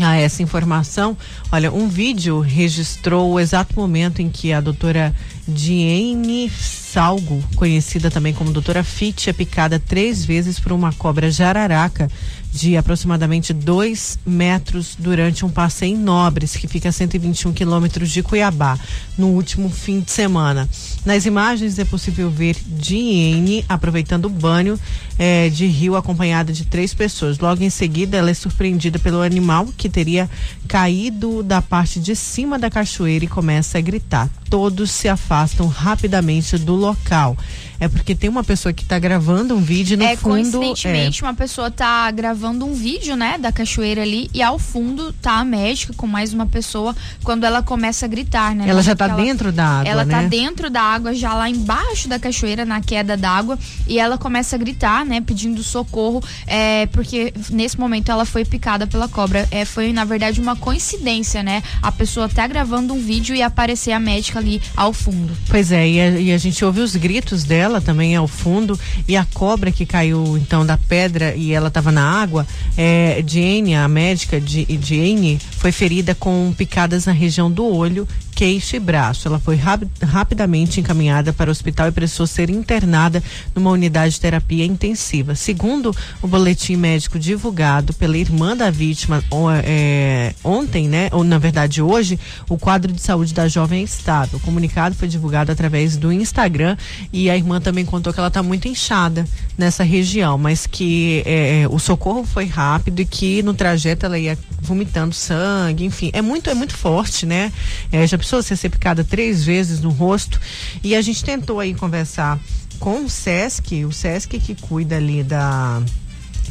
a essa informação. Olha, um vídeo registrou o exato momento em que a doutora Diene Salgo, conhecida também como doutora Fit, é picada três vezes por uma cobra jararaca de aproximadamente 2 metros durante um passeio em Nobres, que fica a 121 quilômetros de Cuiabá, no último fim de semana. Nas imagens é possível ver Diene aproveitando o banho é, de rio acompanhada de três pessoas. Logo em seguida, ela é surpreendida pelo animal que teria caído da parte de cima da cachoeira e começa a gritar. Todos se afastam rapidamente do local é porque tem uma pessoa que está gravando um vídeo no é, fundo. Coincidentemente, é. uma pessoa está gravando um vídeo, né, da cachoeira ali e ao fundo tá a médica com mais uma pessoa quando ela começa a gritar, né? Ela já está dentro da água, Ela está né? dentro da água, já lá embaixo da cachoeira, na queda d'água, e ela começa a gritar, né, pedindo socorro, é, porque nesse momento ela foi picada pela cobra. É, foi, na verdade, uma coincidência, né? A pessoa tá gravando um vídeo e aparecer a médica ali ao fundo. Pois é, e a, e a gente ouve os gritos dela dela também ao fundo e a cobra que caiu então da pedra e ela estava na água, é, Jane, a médica de Jane, foi ferida com picadas na região do olho queixo e braço. Ela foi rap rapidamente encaminhada para o hospital e precisou ser internada numa unidade de terapia intensiva. Segundo o boletim médico divulgado pela irmã da vítima é, ontem, né, ou na verdade hoje, o quadro de saúde da jovem é estável. O comunicado foi divulgado através do Instagram e a irmã também contou que ela está muito inchada nessa região, mas que é, o socorro foi rápido e que no trajeto ela ia vomitando sangue, enfim, é muito é muito forte, né? É, já precisou ser picada três vezes no rosto e a gente tentou aí conversar com o Sesc, o Sesc que cuida ali da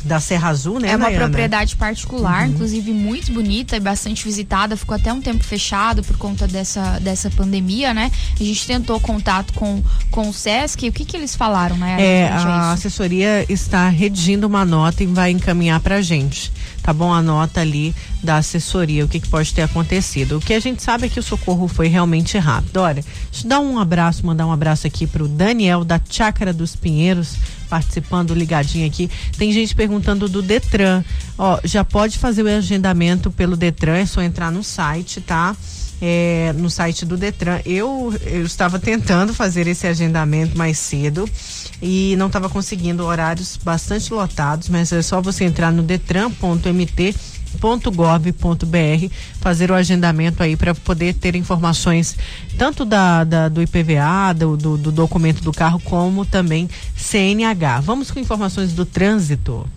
da Serra Azul, né? É uma propriedade particular, uhum. inclusive muito bonita e bastante visitada. Ficou até um tempo fechado por conta dessa, dessa pandemia, né? A gente tentou contato com, com o SESC. O que, que eles falaram, né? É, a assessoria está redigindo uma nota e vai encaminhar para a gente tá bom? A nota ali da assessoria, o que, que, pode ter acontecido. O que a gente sabe é que o socorro foi realmente rápido. Olha, deixa eu dar um abraço, mandar um abraço aqui pro Daniel da Chácara dos Pinheiros, participando ligadinho aqui. Tem gente perguntando do Detran. Ó, já pode fazer o agendamento pelo Detran, é só entrar no site, tá? É, no site do Detran. Eu, eu estava tentando fazer esse agendamento mais cedo e não estava conseguindo horários bastante lotados, mas é só você entrar no detran.mt .gov.br fazer o agendamento aí para poder ter informações tanto da, da do IPVA, do, do, do, documento do carro, como também CNH. Vamos com informações do trânsito.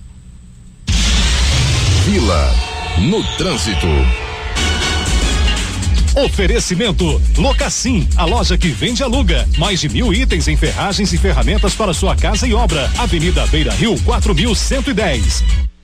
Vila no trânsito. Oferecimento Locassim, a loja que vende e aluga. Mais de mil itens em ferragens e ferramentas para sua casa e obra. Avenida Beira Rio, 4110.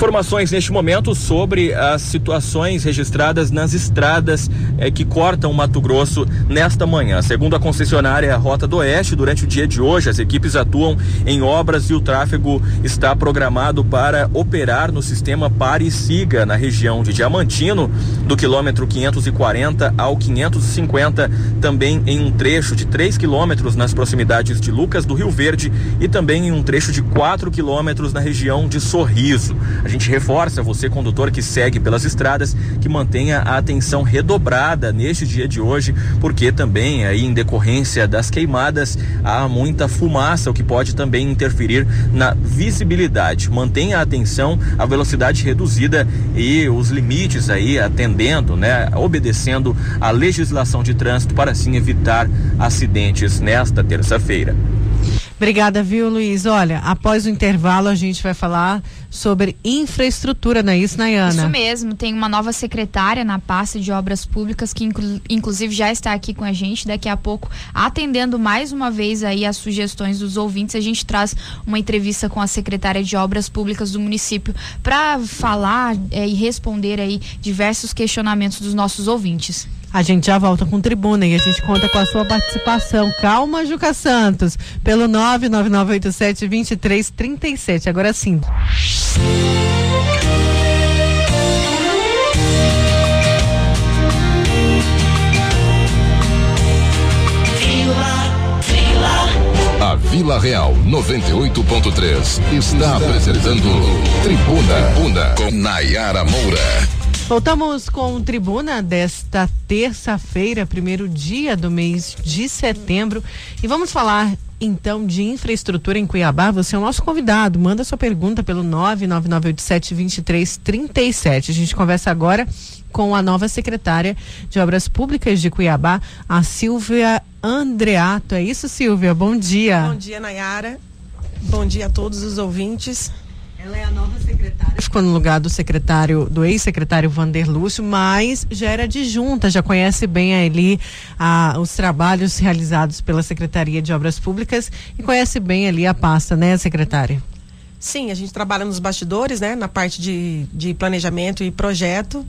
Informações neste momento sobre as situações registradas nas estradas eh, que cortam Mato Grosso nesta manhã. Segundo a concessionária Rota do Oeste, durante o dia de hoje, as equipes atuam em obras e o tráfego está programado para operar no sistema Pare e Siga na região de Diamantino, do quilômetro 540 ao 550, também em um trecho de 3 quilômetros nas proximidades de Lucas do Rio Verde e também em um trecho de 4 quilômetros na região de Sorriso. A gente reforça você, condutor que segue pelas estradas, que mantenha a atenção redobrada neste dia de hoje, porque também aí em decorrência das queimadas há muita fumaça, o que pode também interferir na visibilidade. Mantenha a atenção, a velocidade reduzida e os limites aí atendendo, né, obedecendo a legislação de trânsito para assim evitar acidentes nesta terça-feira. Obrigada, viu, Luiz? Olha, após o intervalo a gente vai falar sobre infraestrutura, não é isso, Nayana? Isso mesmo, tem uma nova secretária na pasta de obras públicas que inclu inclusive já está aqui com a gente daqui a pouco, atendendo mais uma vez aí as sugestões dos ouvintes, a gente traz uma entrevista com a secretária de obras públicas do município para falar é, e responder aí diversos questionamentos dos nossos ouvintes. A gente já volta com tribuna e a gente conta com a sua participação. Calma, Juca Santos, pelo 99987-2337. Agora sim. A Vila Real 98.3 está apresentando Tribuna Tribuna com Nayara Moura. Voltamos com Tribuna desta terça-feira, primeiro dia do mês de setembro, e vamos falar então de infraestrutura em Cuiabá. Você é o nosso convidado. Manda sua pergunta pelo 99987-2337. A gente conversa agora com a nova secretária de Obras Públicas de Cuiabá, a Silvia Andreato. É isso, Silvia? Bom dia. Bom dia, Nayara. Bom dia a todos os ouvintes. Ela é a nova secretária. Ficou no lugar do secretário, do ex-secretário Vander Lúcio, mas já era adjunta, já conhece bem ali ah, os trabalhos realizados pela Secretaria de Obras Públicas e conhece bem ali a pasta, né, secretária? Sim, a gente trabalha nos bastidores, né, na parte de, de planejamento e projeto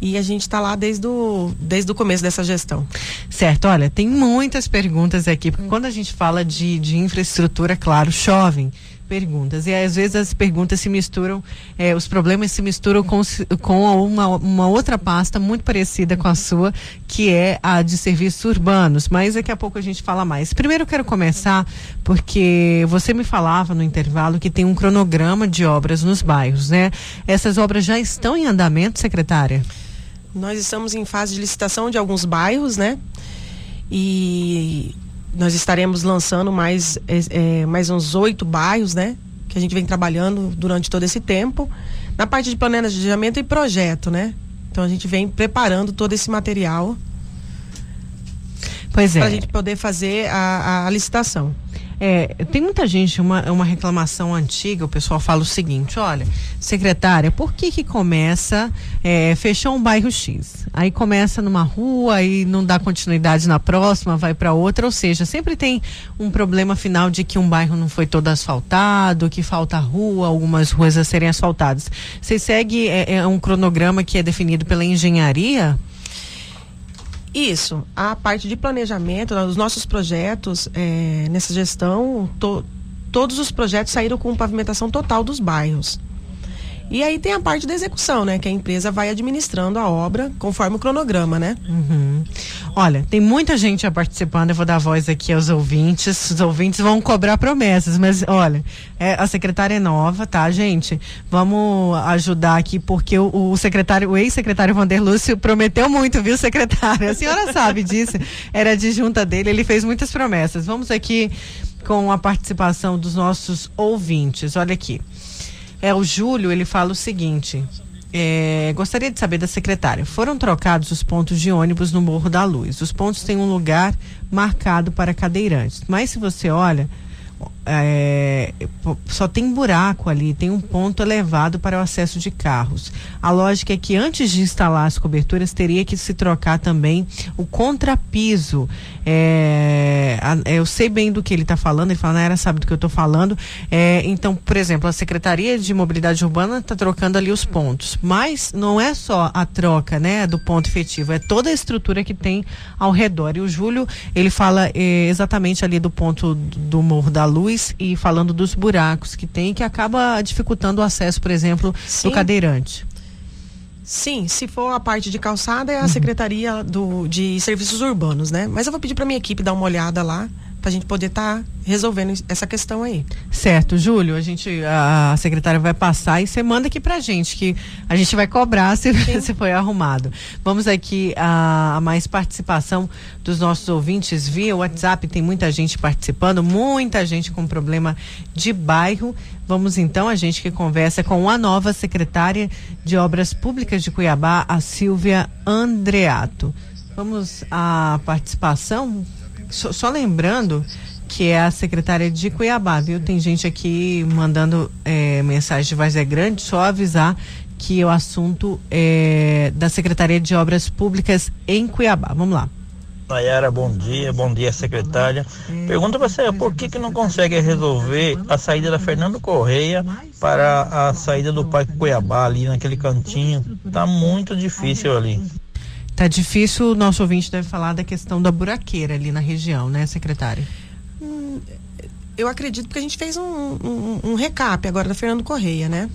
e a gente está lá desde o, desde o começo dessa gestão. Certo, olha, tem muitas perguntas aqui, porque quando a gente fala de, de infraestrutura, claro, chovem perguntas. E às vezes as perguntas se misturam, é, os problemas se misturam com, com uma, uma outra pasta muito parecida com a sua, que é a de serviços urbanos. Mas daqui a pouco a gente fala mais. Primeiro eu quero começar porque você me falava no intervalo que tem um cronograma de obras nos bairros, né? Essas obras já estão em andamento, secretária? Nós estamos em fase de licitação de alguns bairros, né? E nós estaremos lançando mais, é, é, mais uns oito bairros, né? Que a gente vem trabalhando durante todo esse tempo. Na parte de planejamento e projeto, né? Então a gente vem preparando todo esse material. Pois é. Para a gente poder fazer a, a licitação. É, tem muita gente, uma, uma reclamação antiga, o pessoal fala o seguinte, olha, secretária, por que que começa, é, fechou um bairro X, aí começa numa rua, aí não dá continuidade na próxima, vai para outra, ou seja, sempre tem um problema final de que um bairro não foi todo asfaltado, que falta rua, algumas ruas a serem asfaltadas. Você segue é, é um cronograma que é definido pela engenharia? Isso, a parte de planejamento, os nossos projetos é, nessa gestão, to, todos os projetos saíram com pavimentação total dos bairros. E aí tem a parte da execução, né? Que a empresa vai administrando a obra conforme o cronograma, né? Uhum. Olha, tem muita gente já participando. Eu vou dar voz aqui aos ouvintes. Os ouvintes vão cobrar promessas, mas olha, é, a secretária é nova, tá, gente? Vamos ajudar aqui, porque o, o secretário, o ex-secretário Vander Lúcio prometeu muito, viu, secretária? A senhora sabe disso. Era de junta dele, ele fez muitas promessas. Vamos aqui com a participação dos nossos ouvintes. Olha aqui. É, o Júlio, ele fala o seguinte. É, gostaria de saber da secretária. Foram trocados os pontos de ônibus no Morro da Luz. Os pontos têm um lugar marcado para cadeirantes. Mas se você olha, é, só tem buraco ali, tem um ponto elevado para o acesso de carros. A lógica é que antes de instalar as coberturas teria que se trocar também o contrapiso. É, eu sei bem do que ele está falando, ele fala, Naira sabe do que eu estou falando. É, então, por exemplo, a Secretaria de Mobilidade Urbana está trocando ali os pontos. Mas não é só a troca né, do ponto efetivo, é toda a estrutura que tem ao redor. E o Júlio, ele fala é, exatamente ali do ponto do Morro da Luz e falando dos buracos que tem, que acaba dificultando o acesso, por exemplo, Sim. do cadeirante. Sim, se for a parte de calçada, é a uhum. Secretaria do, de Serviços Urbanos, né? Mas eu vou pedir para minha equipe dar uma olhada lá para a gente poder estar tá resolvendo essa questão aí. Certo, Júlio, a gente a secretária vai passar e você manda aqui pra gente que a gente vai cobrar se, se foi arrumado. Vamos aqui a, a, mais participação dos nossos ouvintes via WhatsApp, tem muita gente participando, muita gente com problema de bairro. Vamos então, a gente que conversa com a nova secretária de Obras Públicas de Cuiabá, a Silvia Andreato. Vamos à participação só, só, lembrando que é a secretária de Cuiabá, viu? Tem gente aqui mandando é, mensagem de Vazia Grande, só avisar que o assunto é da Secretaria de Obras Públicas em Cuiabá. Vamos lá. Nayara, bom dia, bom dia, secretária. Pergunta para você, por que, que não consegue resolver a saída da Fernando Correia para a saída do Parque Cuiabá, ali naquele cantinho? Tá muito difícil ali. Tá difícil, o nosso ouvinte deve falar da questão da buraqueira ali na região, né, secretária? Hum, eu acredito que a gente fez um, um, um recap agora da Fernando Correia, né?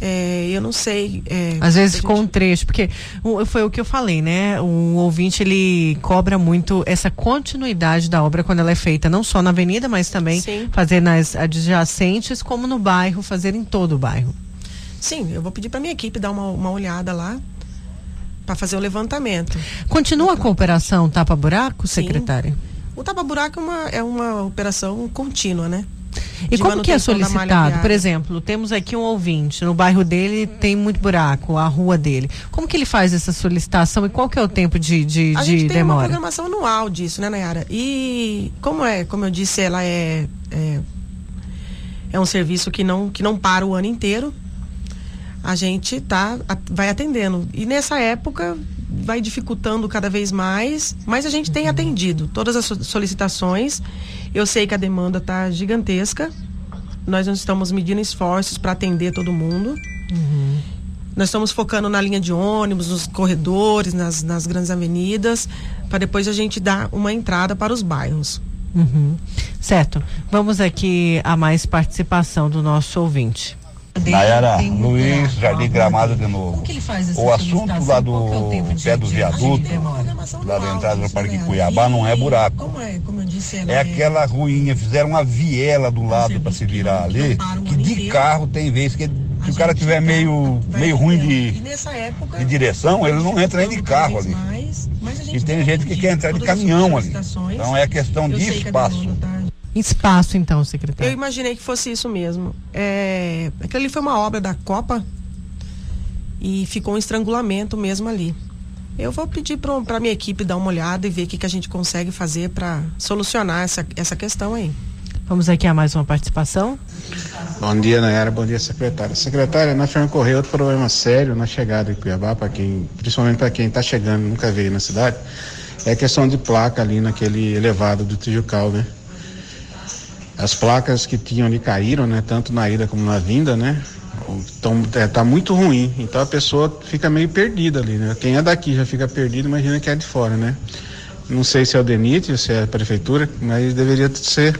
É, eu não sei. É, Às vezes com gente... um trecho, porque foi o que eu falei, né? O ouvinte ele cobra muito essa continuidade da obra quando ela é feita, não só na avenida, mas também Sim. fazer nas adjacentes, como no bairro, fazer em todo o bairro. Sim, eu vou pedir para minha equipe dar uma, uma olhada lá para fazer o levantamento. Continua a cooperação tapa-buraco, secretária? O tapa-buraco é uma, é uma operação contínua, né? E como que é solicitado? Por exemplo, temos aqui um ouvinte, no bairro dele tem muito buraco, a rua dele. Como que ele faz essa solicitação e qual que é o tempo de, de, a de gente tem demora? uma programação anual disso, né, Nayara? E como é, como eu disse, ela é, é, é um serviço que não, que não para o ano inteiro a gente tá, vai atendendo. E nessa época vai dificultando cada vez mais, mas a gente tem atendido todas as solicitações. Eu sei que a demanda está gigantesca. Nós não estamos medindo esforços para atender todo mundo. Uhum. Nós estamos focando na linha de ônibus, nos corredores, nas, nas grandes avenidas, para depois a gente dar uma entrada para os bairros. Uhum. Certo. Vamos aqui a mais participação do nosso ouvinte. Nayara, Luiz, Jardim Gramado de novo. O assunto lá do pé do viaduto, lá da entrada do Parque Cuiabá, não é buraco. É, é aquela ruinha, fizeram uma viela do lado para se virar ali, que de carro tem vez que se o cara tiver meio, meio ruim de, de direção, ele não entra nem de carro ali. E tem gente que quer entrar de caminhão ali. Então é questão de espaço espaço, então, secretário? Eu imaginei que fosse isso mesmo. É, aquilo ali foi uma obra da Copa e ficou um estrangulamento mesmo ali. Eu vou pedir para a minha equipe dar uma olhada e ver o que, que a gente consegue fazer para solucionar essa, essa questão aí. Vamos aqui a mais uma participação. Bom dia, Nayara. Bom dia, secretária. Secretária, nós tivemos correr outro problema sério na chegada em Cuiabá, para quem, principalmente para quem está chegando nunca veio na cidade, é a questão de placa ali naquele elevado do Tijucal, né? As placas que tinham ali caíram, né? Tanto na ida como na vinda, né? Então, é, tá muito ruim. Então a pessoa fica meio perdida ali, né? Quem é daqui já fica perdido, imagina quem é de fora, né? Não sei se é o DENIT, se é a prefeitura, mas deveria ser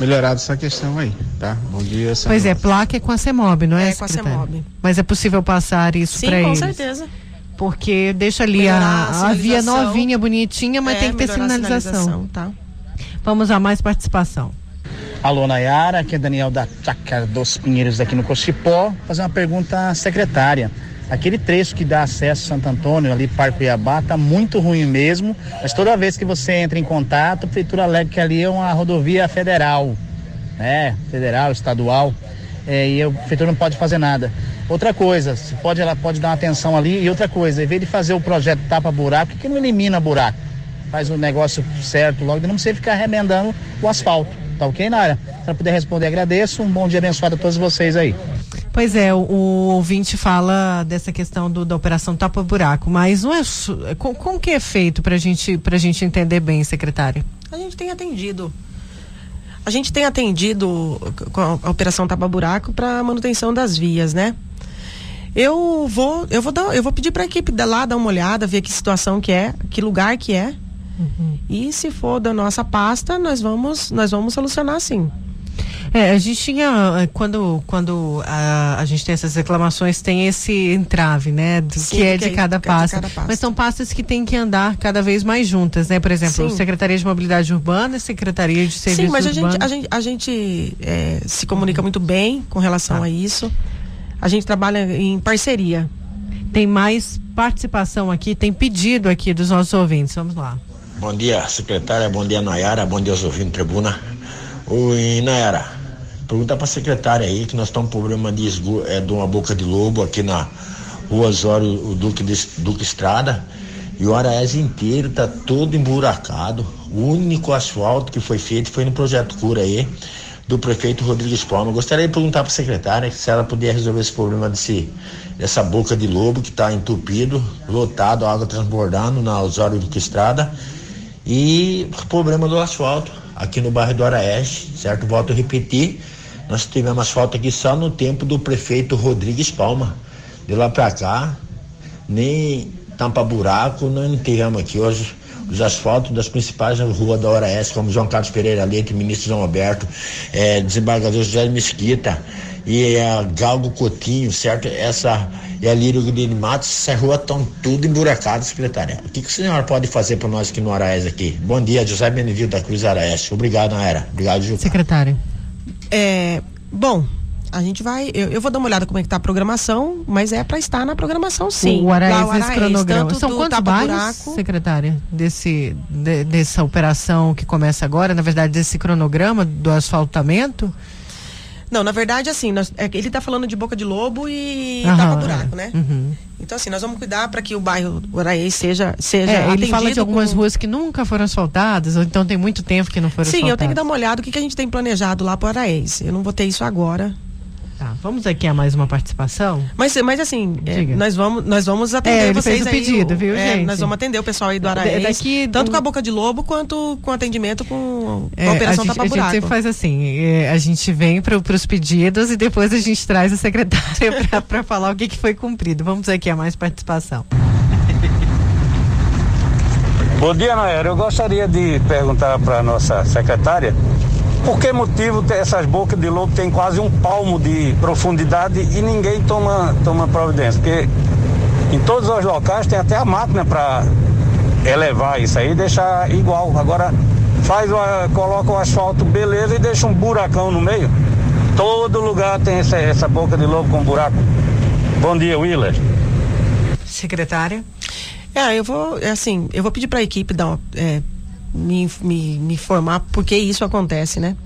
melhorado essa questão aí, tá? Bom dia, Pois é, placa é com a CEMOB, não é? É, com a CEMOB. Mas é possível passar isso Sim, para com eles? certeza. Porque deixa ali Melhorar a, a a via novinha, bonitinha, mas É, tem que ter sinalização. sinalização, tá? Vamos a mais participação. Alô, Nayara, aqui é Daniel da Chácara dos Pinheiros aqui no Cochipó. Fazer uma pergunta à secretária. Aquele trecho que dá acesso a Santo Antônio, ali para Cuiabá, tá muito ruim mesmo, mas toda vez que você entra em contato, a prefeitura alega que ali é uma rodovia federal, né? Federal, estadual, é, e a prefeitura não pode fazer nada. Outra coisa, se pode, ela pode dar uma atenção ali, e outra coisa, em vez de fazer o projeto tapa-buraco, por que não elimina buraco? Faz o negócio certo logo, não precisa ficar remendando o asfalto. Tá ok, Nara? Se ela puder responder, agradeço. Um bom dia abençoado a todos vocês aí. Pois é, o, o ouvinte fala dessa questão do, da operação Tapa Buraco, mas não é. Com, com que é feito pra gente, pra gente entender bem, secretária? A gente tem atendido. A gente tem atendido com a, a operação Tapa Buraco para manutenção das vias, né? Eu vou, eu vou dar, eu vou pedir para a equipe lá dar uma olhada, ver que situação que é, que lugar que é. E se for da nossa pasta, nós vamos, nós vamos solucionar sim. É, a gente tinha, eh, quando, quando a, a gente tem essas reclamações, tem esse entrave, né? Do Sim, que é que de é- de pasta. cada pasta. Mas são pastas que têm que andar cada vez mais juntas, né? Por exemplo, Sim. Secretaria de Mobilidade Urbana Secretaria de Serviços Sim, mas a gente, a gente, a gente é, se comunica muito bem com relação a isso. A gente trabalha em parceria. Tem mais participação aqui, tem pedido aqui dos nossos ouvintes. Vamos lá. Bom dia, secretária. Bom dia, Nayara. Bom dia aos ouvintes tribuna. Oi, Nayara. Pergunta para a secretária aí que nós estamos com problema de, é, de uma boca de lobo aqui na rua Osório, Duque, Duque Estrada. E o Araés inteiro tá todo emburacado. O único asfalto que foi feito foi no projeto Cura aí, do prefeito Rodrigues Palma. Gostaria de perguntar para a secretária se ela podia resolver esse problema desse, dessa boca de lobo que está entupido, lotado, a água transbordando na Osório Duque Estrada. E problema do asfalto aqui no bairro do Araeste, certo? Volto a repetir, nós tivemos asfalto aqui só no tempo do prefeito Rodrigues Palma. De lá pra cá, nem tampa buraco, não tivemos aqui hoje os asfaltos das principais ruas da Oraeste, como João Carlos Pereira Leite, Ministro João Alberto, eh, desembargador José Mesquita e a Galgo Coutinho, certo? Essa e a Lírio de Matos, essa rua estão tudo emburacadas, secretária. O que, que a senhora pode fazer para nós aqui no Araés aqui? Bom dia, José Benedito da Cruz Araeste. Obrigado, Naera. Obrigado, Gil. Secretária. É, bom, a gente vai. Eu, eu vou dar uma olhada como é que tá a programação, mas é para estar na programação sim. O Araés, Lá, cronograma. São quantos bairros, secretária, desse, de- dessa operação que começa agora, na verdade, desse cronograma do asfaltamento? Não, na verdade, assim, nós- é ele tá falando de boca de lobo e Aham, tapa-buraco, é. né? Uhum. Então, assim, nós vamos cuidar para que o bairro Araês seja, seja É, ele fala de algumas com- ruas que nunca foram asfaltadas, ou então tem muito tempo que não foram Sim, asfaltadas. eu tenho que dar uma olhada o que, que a gente tem planejado lá para Araês. Eu não vou ter isso agora. Tá, vamos aqui a mais uma participação? Mas, mas assim, é, nós vamos, nós vamos atender É, ele vocês fez o aí, pedido, viu, é, gente? Nós vamos atender o pessoal aí do Araês, daqui tanto do- com a boca de lobo quanto com atendimento com, com É, a operação a gente, a Tapa gente Buraco. sempre faz assim, é, a gente vem para os pedidos e depois a gente traz a secretária para falar o que, que foi cumprido. Vamos aqui a mais participação. Bom dia, Naera. Eu gostaria de perguntar para nossa secretária por que motivo essas bocas de lobo têm quase um palmo de profundidade e ninguém toma, toma providência. Porque em todos os locais tem até a máquina para elevar isso aí e deixar igual. Agora faz uma, coloca o asfalto beleza e deixa um buracão no meio. Todo lugar tem essa, essa boca de lobo com buraco. Bom dia, Willer. Secretária. É, eu vou, é assim, eu vou pedir para a equipe dar uma, é, me, me, me informar por que isso acontece, né?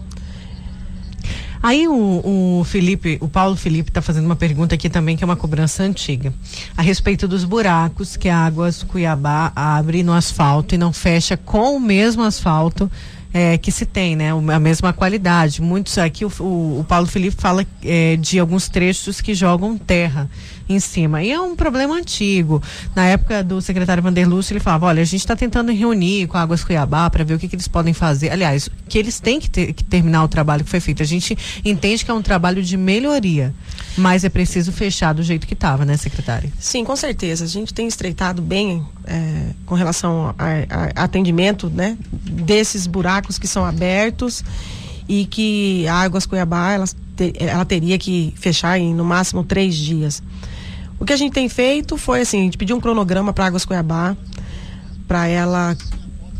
Aí o, o Felipe, o Paulo Felipe está fazendo uma pergunta aqui também, que é uma cobrança antiga, a respeito dos buracos que a Águas Cuiabá abre no asfalto e não fecha com o mesmo asfalto eh, que se tem, né? A mesma qualidade. Muitos aqui, o, o- o Paulo Felipe fala eh, de alguns trechos que jogam terra em cima. E é um problema antigo. Na época do secretário Vanderlúcio, ele falava: olha, a gente está tentando reunir com a Águas Cuiabá para ver o que, que eles podem fazer. Aliás, que eles têm que, ter- que terminar o trabalho que foi feito. A gente entende que é um trabalho de melhoria, mas é preciso fechar do jeito que estava, né, secretária? Sim, com certeza. A gente tem estreitado bem é, com relação a, a- a atendimento, né? Desses buracos que são abertos. e que a Águas Cuiabá ela teria que fechar em no máximo três dias. O que a gente tem feito foi assim, a gente pediu um cronograma para Águas Cuiabá para ela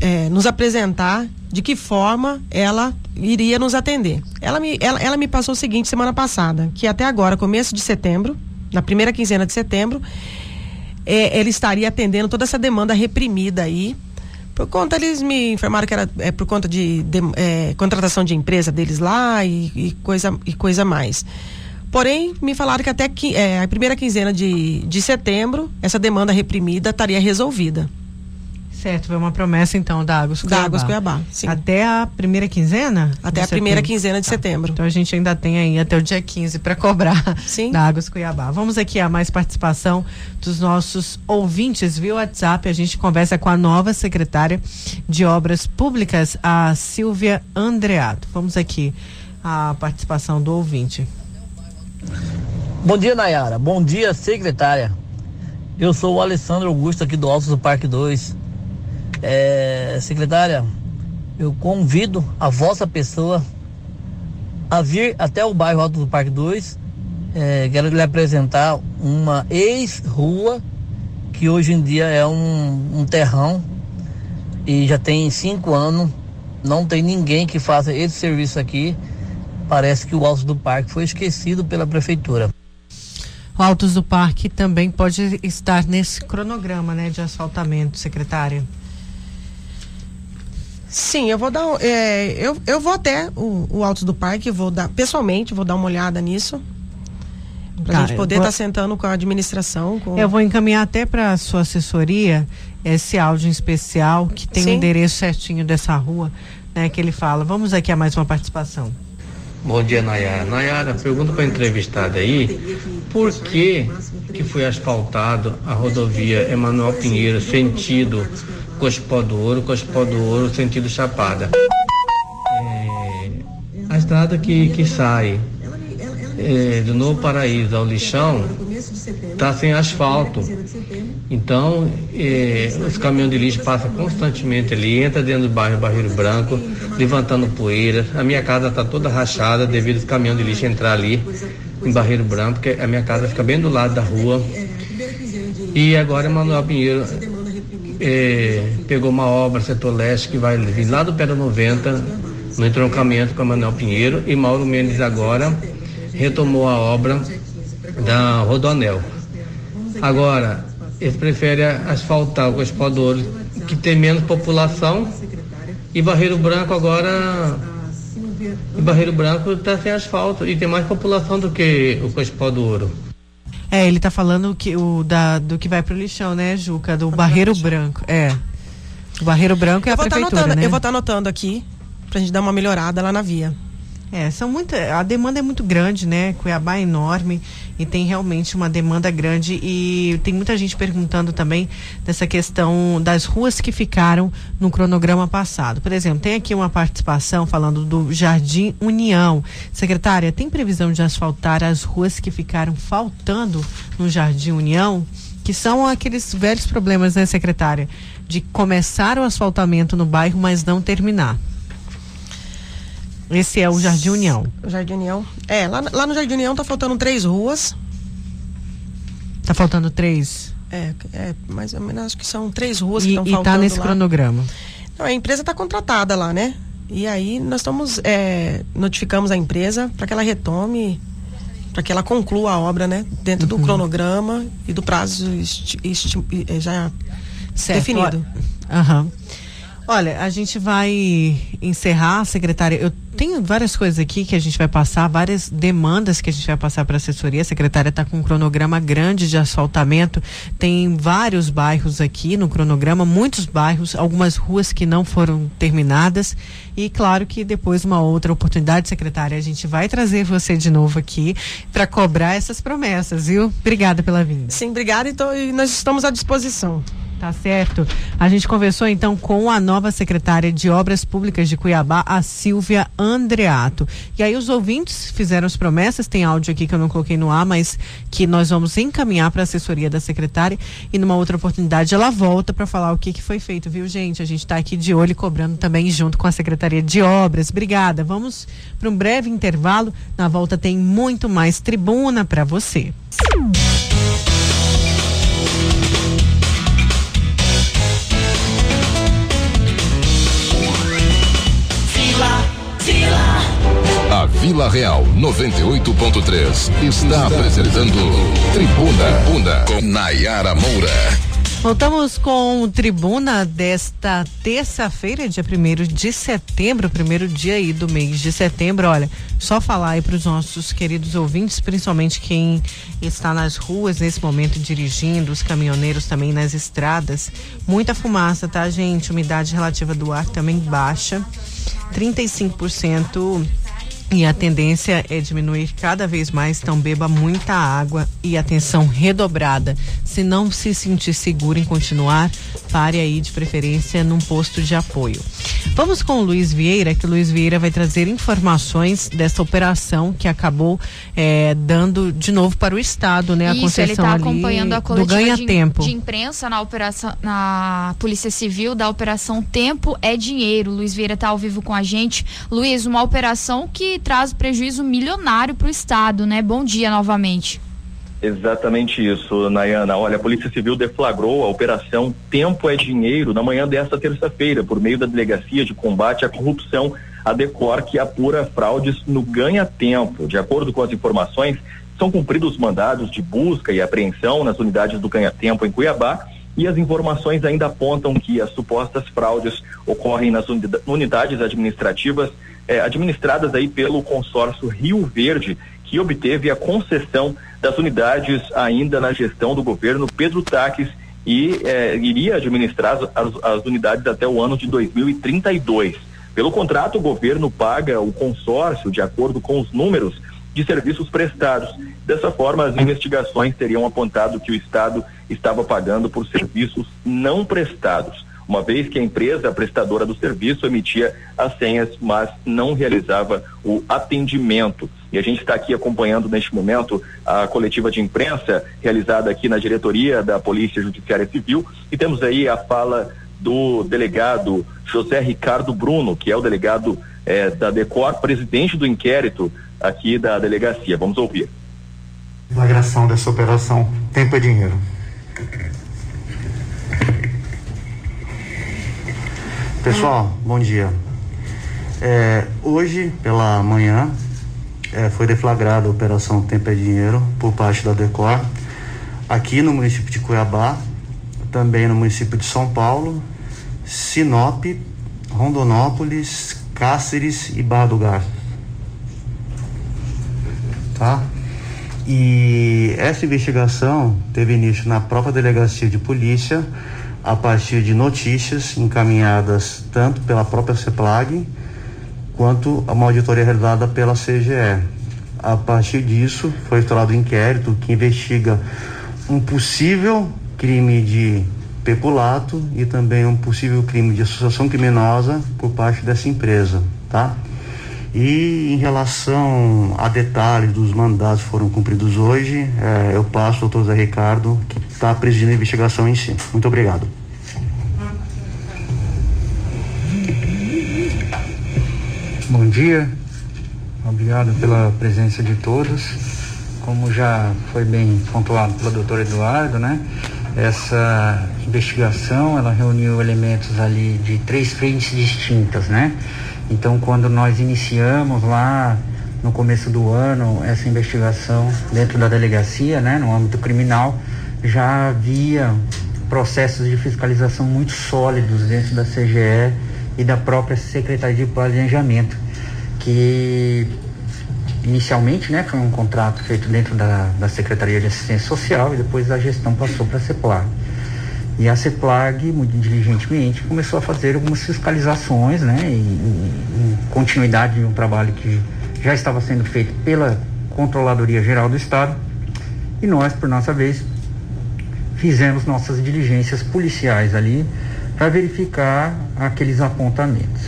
é, nos apresentar de que forma ela iria nos atender. Ela me, ela, ela me passou o seguinte semana passada, que até agora, começo de setembro, na primeira quinzena de setembro, é, ele estaria atendendo toda essa demanda reprimida aí. Por conta, eles me informaram que era é, por conta de, de é, contratação de empresa deles lá e, e, coisa, e coisa mais. Porém, me falaram que até que, é, a primeira quinzena de, de setembro, essa demanda reprimida estaria resolvida. Certo, foi uma promessa então da Águas Cuiabá. Da Águas Cuiabá, sim. Até a primeira quinzena? Até a primeira quinzena de tá. setembro. Então a gente ainda tem aí até o dia 15 para cobrar sim. da Águas Cuiabá. Vamos aqui a mais participação dos nossos ouvintes via WhatsApp. A gente conversa com a nova secretária de Obras Públicas, a Silvia Andreato. Vamos aqui a participação do ouvinte. Bom dia, Nayara. Bom dia, secretária. Eu sou o Alessandro Augusto aqui do Altos do Parque 2. É, secretária, eu convido a vossa pessoa a vir até o bairro Alto do Parque 2. É, quero lhe apresentar uma ex-rua que hoje em dia é um, um terrão e já tem cinco anos. Não tem ninguém que faça esse serviço aqui. Parece que o Alto do Parque foi esquecido pela prefeitura. O Altos do Parque também pode estar nesse cronograma, né, de asfaltamento, secretária. Sim, eu vou dar. É, eu, eu vou até o, o Altos do Parque, vou dar, pessoalmente, vou dar uma olhada nisso. Pra tá, gente poder estar vou... tá sentando com a administração. Com... Eu vou encaminhar até para sua assessoria esse áudio em especial, que tem o um endereço certinho dessa rua, né? Que ele fala. Vamos aqui a mais uma participação. Bom dia, Nayara. Nayara, pergunta para a entrevistada aí, por que que foi asfaltado a rodovia Emanuel Pinheiro, sentido Cospó do Ouro, Cospó do Ouro, sentido Chapada. É, a estrada que, que sai é, do Novo Paraíso ao Lixão está sem asfalto. Então, é, os caminhões de lixo passam constantemente ali, entra dentro do bairro Barreiro Branco, levantando poeira. A minha casa está toda rachada devido aos caminhões de lixo entrar ali em Barreiro Branco, porque a minha casa fica bem do lado da rua. E agora Manuel Pinheiro é, pegou uma obra setor leste que vai vir lá do Pedra 90, no entroncamento com Manuel Pinheiro, e Mauro Mendes agora retomou a obra da Rodonel. Agora, eles preferem asfaltar o Cospó do Ouro, que tem menos população, e Barreiro Branco agora. E Barreiro Branco está sem asfalto e tem mais população do que o Cospó do Ouro. É, ele tá falando que o da, do que vai pro lixão, né, Juca? Do Barreiro Branco. É. O Barreiro Branco é eu a tá prefeitura, tá anotando, né? Eu vou estar tá anotando aqui pra gente dar uma melhorada lá na via. É, são muito, a demanda é muito grande, né? Cuiabá é enorme e tem realmente uma demanda grande e tem muita gente perguntando também dessa questão das ruas que ficaram no cronograma passado. Por exemplo, tem aqui uma participação falando do Jardim União. Secretária, tem previsão de asfaltar as ruas que ficaram faltando no Jardim União? Que são aqueles velhos problemas, né, secretária? De começar o asfaltamento no bairro, mas não terminar. Esse é o Jardim União. O Jardim União. É, lá, lá no Jardim União tá faltando três ruas. Tá faltando três? É, é mais ou menos acho que são três ruas e, que estão faltando. E tá nesse lá. cronograma. Não, a empresa está contratada lá, né? E aí nós estamos, é, notificamos a empresa para que ela retome, para que ela conclua a obra, né? Dentro uhum. do cronograma e do prazo esti, esti, é, já certo. definido. Aham. Olha, a gente vai encerrar, secretária. Eu tenho várias coisas aqui que a gente vai passar, várias demandas que a gente vai passar para a assessoria. A secretária está com um cronograma grande de asfaltamento. Tem vários bairros aqui no cronograma, muitos bairros, algumas ruas que não foram terminadas. E claro que depois, uma outra oportunidade, secretária, a gente vai trazer você de novo aqui para cobrar essas promessas, viu? Obrigada pela vinda. Sim, obrigada e, tô, e nós estamos à disposição. Tá certo. A gente conversou então com a nova secretária de Obras Públicas de Cuiabá, a Silvia Andreato. E aí os ouvintes fizeram as promessas, tem áudio aqui que eu não coloquei no ar, mas que nós vamos encaminhar para a assessoria da secretária e numa outra oportunidade ela volta para falar o que, que foi feito, viu, gente? A gente está aqui de olho cobrando também junto com a Secretaria de Obras. Obrigada. Vamos para um breve intervalo. Na volta tem muito mais tribuna para você. A Vila Real 98.3 está apresentando Tribuna Bunda com Nayara Moura. Voltamos com Tribuna desta terça-feira, dia 1 de setembro, primeiro dia aí do mês de setembro. Olha, só falar aí para os nossos queridos ouvintes, principalmente quem está nas ruas nesse momento dirigindo, os caminhoneiros também nas estradas. Muita fumaça, tá, gente? Umidade relativa do ar também baixa. 35% e a tendência é diminuir cada vez mais, então beba muita água e atenção redobrada. Se não se sentir seguro em continuar, pare aí de preferência num posto de apoio. Vamos com o Luiz Vieira, que o Luiz Vieira vai trazer informações dessa operação que acabou é, dando de novo para o Estado, né? A Isso, concessão ele está acompanhando a coletiva de, tempo. de imprensa na operação na Polícia Civil da operação Tempo é Dinheiro. Luiz Vieira está ao vivo com a gente. Luiz, uma operação que traz prejuízo milionário para o Estado, né? Bom dia novamente. Exatamente isso, Nayana. Olha, a Polícia Civil deflagrou a operação Tempo é Dinheiro na manhã desta terça-feira, por meio da Delegacia de Combate à Corrupção, a DECOR, que apura fraudes no ganha-tempo. De acordo com as informações, são cumpridos mandados de busca e apreensão nas unidades do ganha-tempo em Cuiabá e as informações ainda apontam que as supostas fraudes ocorrem nas unidades administrativas eh, administradas aí pelo consórcio Rio Verde, que obteve a concessão das unidades ainda na gestão do governo Pedro Taques e eh, iria administrar as, as unidades até o ano de 2032. Pelo contrato, o governo paga o consórcio de acordo com os números de serviços prestados. Dessa forma, as investigações teriam apontado que o Estado estava pagando por serviços não prestados uma vez que a empresa prestadora do serviço emitia as senhas, mas não realizava o atendimento. E a gente está aqui acompanhando neste momento a coletiva de imprensa realizada aqui na diretoria da Polícia Judiciária Civil e temos aí a fala do delegado José Ricardo Bruno, que é o delegado eh, da DECOR, presidente do inquérito aqui da delegacia. Vamos ouvir. Flagração dessa operação Tempo é Dinheiro. Pessoal, bom dia. É, hoje, pela manhã, é, foi deflagrada a Operação Tempo é Dinheiro por parte da DECOR, aqui no município de Cuiabá, também no município de São Paulo, Sinop, Rondonópolis, Cáceres e Barra do Garças. Tá? E essa investigação teve início na própria delegacia de polícia a partir de notícias encaminhadas tanto pela própria CEPLAG quanto a uma auditoria realizada pela CGE. A partir disso, foi instaurado um inquérito que investiga um possível crime de peculato e também um possível crime de associação criminosa por parte dessa empresa, tá? E em relação a detalhes dos mandados que foram cumpridos hoje, eh, eu passo ao doutor Zé Ricardo, que está presidindo a investigação em si. Muito obrigado. Bom dia, obrigado pela presença de todos. Como já foi bem pontuado pelo doutor Eduardo, né? Essa investigação, ela reuniu elementos ali de três frentes distintas, né? Então, quando nós iniciamos lá no começo do ano essa investigação dentro da delegacia, né, no âmbito criminal, já havia processos de fiscalização muito sólidos dentro da CGE e da própria Secretaria de Planejamento, que inicialmente né, foi um contrato feito dentro da, da Secretaria de Assistência Social e depois a gestão passou para a CEPLAG. E a CEPLAG, muito diligentemente, começou a fazer algumas fiscalizações, né, em, continuidade de um trabalho que já estava sendo feito pela Controladoria Geral do Estado. E nós, por nossa vez, fizemos nossas diligências policiais ali para verificar aqueles apontamentos.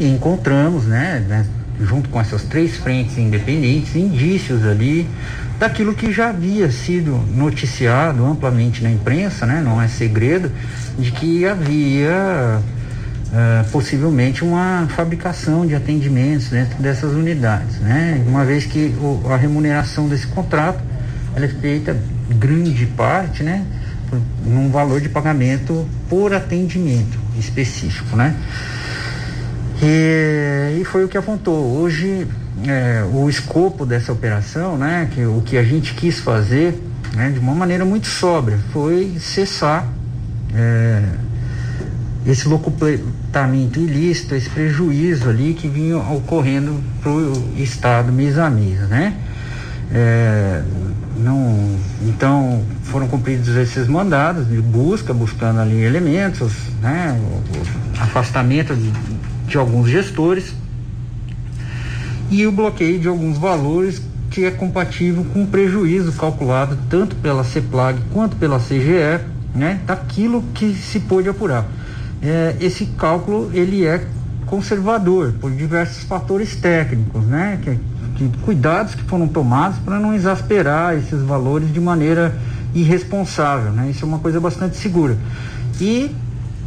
E encontramos, né, né, junto com essas três frentes independentes, indícios ali daquilo que já havia sido noticiado amplamente na imprensa, né, não é segredo, de que havia uh, possivelmente uma fabricação de atendimentos dentro dessas unidades, né, uma vez que o, a remuneração desse contrato ela é feita grande parte, né, num valor de pagamento por atendimento específico, né? E, e foi o que apontou. Hoje, é, o escopo dessa operação, né, que o que a gente quis fazer, né, de uma maneira muito sóbria, foi cessar é, esse locupletamento ilícito, esse prejuízo ali que vinha ocorrendo para o Estado mês a mês, né? É, não, então foram cumpridos esses mandados de busca, buscando ali elementos, né, afastamento de, de alguns gestores e o bloqueio de alguns valores que é compatível com o prejuízo calculado tanto pela CEPLAG quanto pela CGE, né, daquilo que se pôde apurar. É, esse cálculo ele é conservador por diversos fatores técnicos, né, que que cuidados que foram tomados para não exasperar esses valores de maneira irresponsável, né? Isso é uma coisa bastante segura. E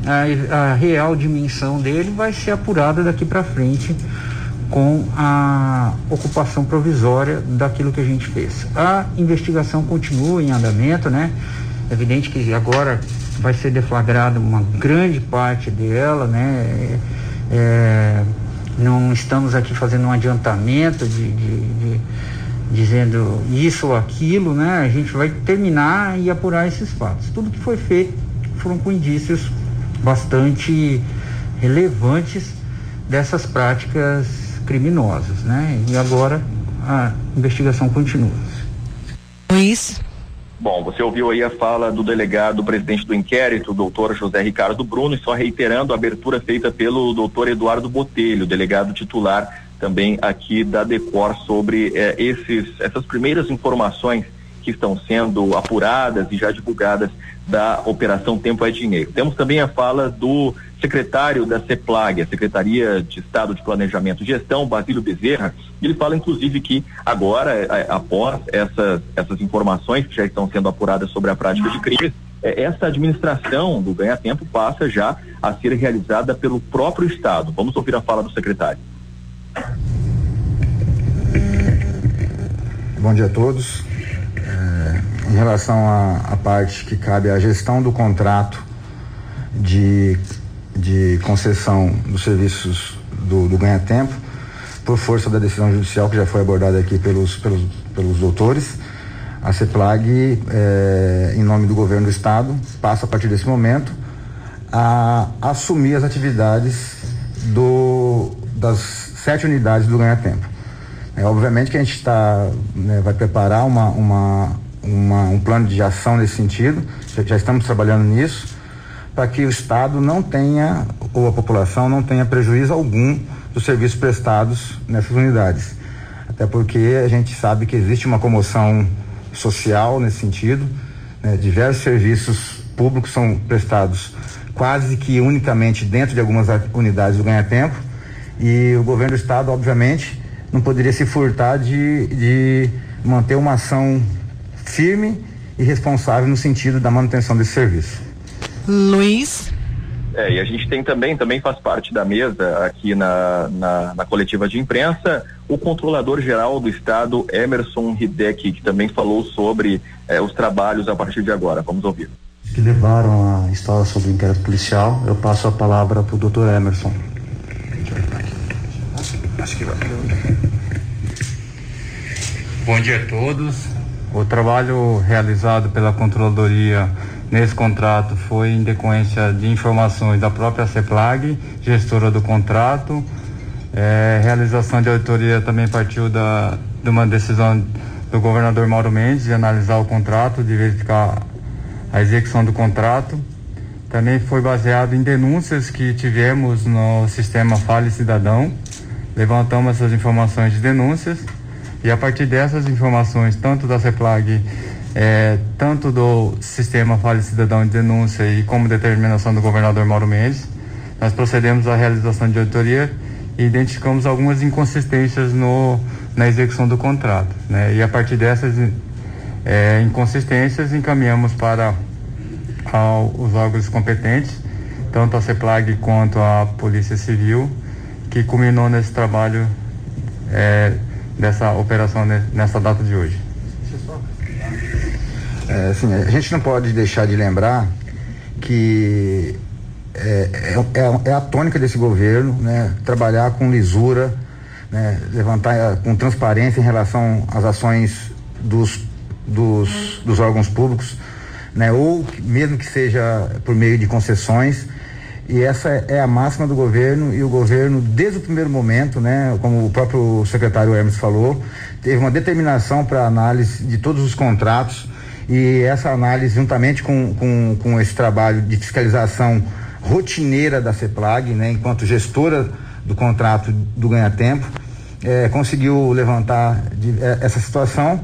a, a real dimensão dele vai ser apurada daqui para frente com a ocupação provisória daquilo que a gente fez. A investigação continua em andamento, né? É evidente que agora vai ser deflagrada uma grande parte dela, né? É, não estamos aqui fazendo um adiantamento de, de, de, dizendo isso ou aquilo, né? A gente vai terminar e apurar esses fatos. Tudo que foi feito foram com indícios bastante relevantes dessas práticas criminosas, né? E agora a investigação continua. Luiz. Bom, você ouviu aí a fala do delegado presidente do inquérito, o doutor José Ricardo Bruno, e só reiterando a abertura feita pelo doutor Eduardo Botelho, delegado titular também aqui da Decor, sobre eh, esses, essas primeiras informações que estão sendo apuradas e já divulgadas da Operação Tempo é Dinheiro. Temos também a fala do secretário da CEPLAG, a Secretaria de Estado de Planejamento e Gestão, Basílio Bezerra, ele fala inclusive que agora, é, após essas, essas informações que já estão sendo apuradas sobre a prática de crime, é, essa administração do ganha-tempo passa já a ser realizada pelo próprio Estado. Vamos ouvir a fala do secretário. Bom dia a todos. Em relação à parte que cabe à gestão do contrato de de concessão dos serviços do, do ganha-tempo, por força da decisão judicial que já foi abordada aqui pelos, pelos, pelos doutores, a CEPLAG, eh, em nome do governo do estado, passa a partir desse momento a assumir as atividades do, das sete unidades do ganha-tempo. É, obviamente que a gente está, né, vai preparar uma, uma, uma, um plano de ação nesse sentido, já, já estamos trabalhando nisso para que o Estado não tenha, ou a população não tenha prejuízo algum dos serviços prestados nessas unidades. Até porque a gente sabe que existe uma comoção social nesse sentido, né? diversos serviços públicos são prestados quase que unicamente dentro de algumas unidades do ganha-tempo e o governo do estado, obviamente, não poderia se furtar de, de manter uma ação firme e responsável no sentido da manutenção desse serviço. Luiz. É, e a gente tem também, também faz parte da mesa aqui na, na, na coletiva de imprensa, o controlador geral do estado, Emerson Hideki, que também falou sobre é, os trabalhos a partir de agora. Vamos ouvir. Que levaram a história sobre o inquérito policial, eu passo a palavra para o doutor Emerson. Bom dia a todos. O trabalho realizado pela Controladoria nesse contrato foi em decorrência de informações da própria CEPLAG, gestora do contrato. É, realização de auditoria também partiu da, de uma decisão do governador Mauro Mendes de analisar o contrato, de verificar a execução do contrato. Também foi baseado em denúncias que tivemos no sistema Fale Cidadão. Levantamos essas informações de denúncias e a partir dessas informações, tanto da CEPLAG é, tanto do sistema Fale Cidadão de Denúncia e como determinação do governador Mauro Mendes, nós procedemos à realização de auditoria e identificamos algumas inconsistências no, na execução do contrato. Né? E a partir dessas é, inconsistências, encaminhamos para ao, os órgãos competentes, tanto a CEPLAG quanto a Polícia Civil, que culminou nesse trabalho é, dessa operação nessa data de hoje. É, assim, a gente não pode deixar de lembrar que é, é, é, é a tônica desse governo, né? Trabalhar com lisura, né? levantar é, com transparência em relação às ações dos, dos, dos órgãos públicos, né? Ou mesmo que seja por meio de concessões. E essa é a máxima do governo e o governo, desde o primeiro momento, né, como o próprio secretário Hermes falou, teve uma determinação para análise de todos os contratos e essa análise, juntamente com, com, com esse trabalho de fiscalização rotineira da CEPLAG, né, enquanto gestora do contrato do ganha-tempo, é, conseguiu levantar de, é, essa situação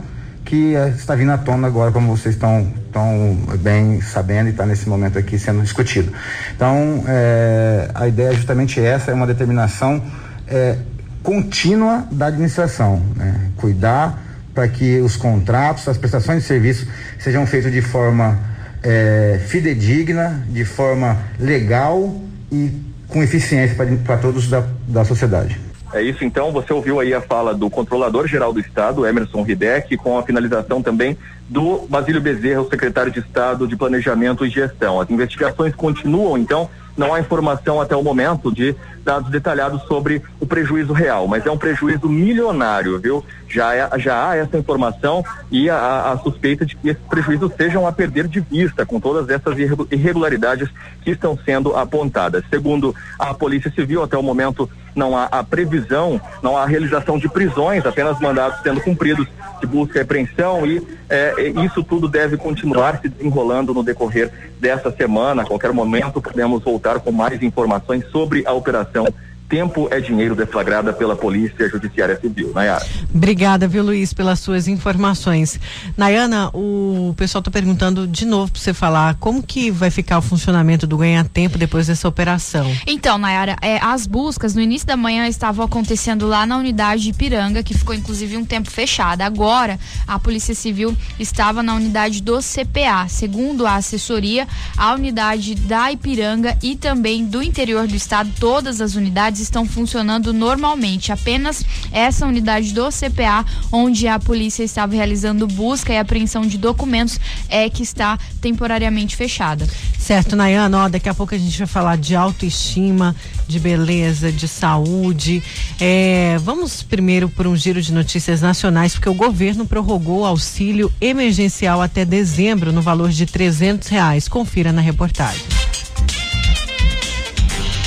que é, está vindo à tona agora, como vocês estão, estão bem sabendo e está nesse momento aqui sendo discutido. Então, é, a ideia é justamente essa, é uma determinação é, contínua da administração, né? cuidar para que os contratos, as prestações de serviço sejam feitos de forma é, fidedigna, de forma legal e com eficiência para todos da, da sociedade. É isso, então, você ouviu aí a fala do controlador-geral do Estado, Emerson Ribeck, com a finalização também do Basílio Bezerra, o secretário de Estado de Planejamento e Gestão. As investigações continuam, então, não há informação até o momento de dados detalhados sobre o prejuízo real, mas é um prejuízo milionário, viu? Já, é, já há essa informação e a, a, suspeita de que esses prejuízos sejam a perder de vista com todas essas irregularidades que estão sendo apontadas. Segundo a Polícia Civil, até o momento não há a previsão, não há a realização de prisões, apenas mandados sendo cumpridos de busca e apreensão e é, isso tudo deve continuar se desenrolando no decorrer dessa semana. A qualquer momento podemos voltar com mais informações sobre a operação tempo é dinheiro deflagrada pela Polícia Judiciária Civil. Nayara. Obrigada, viu, Luiz, pelas suas informações. Nayana, o pessoal está perguntando de novo para você falar como que vai ficar o funcionamento do ganha-tempo depois dessa operação. Então, Nayara, é, as buscas no início da manhã estavam acontecendo lá na unidade de Ipiranga, que ficou inclusive um tempo fechada. Agora, a Polícia Civil estava na unidade do CPA. Segundo a assessoria, a unidade da Ipiranga e também do interior do estado, todas as unidades unidades estão funcionando normalmente. Apenas essa unidade do CPA, onde a polícia estava realizando busca e apreensão de documentos, é que está temporariamente fechada. Certo, Nayana, ó, daqui a pouco a gente vai falar de autoestima, de beleza, de saúde. É, vamos primeiro por um giro de notícias nacionais, porque o governo prorrogou auxílio emergencial até dezembro no valor de trezentos reais. Confira na reportagem.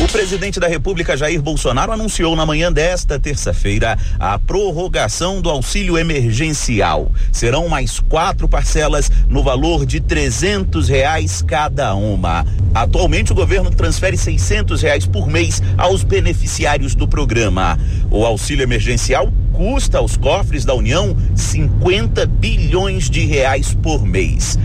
O presidente da República, Jair Bolsonaro, anunciou na manhã desta terça-feira a prorrogação do auxílio emergencial. Serão mais quatro parcelas no valor de trezentos reais cada uma. Atualmente, o governo transfere seiscentos reais por mês aos beneficiários do programa. O auxílio emergencial custa aos cofres da União 50 bilhões de reais por mês.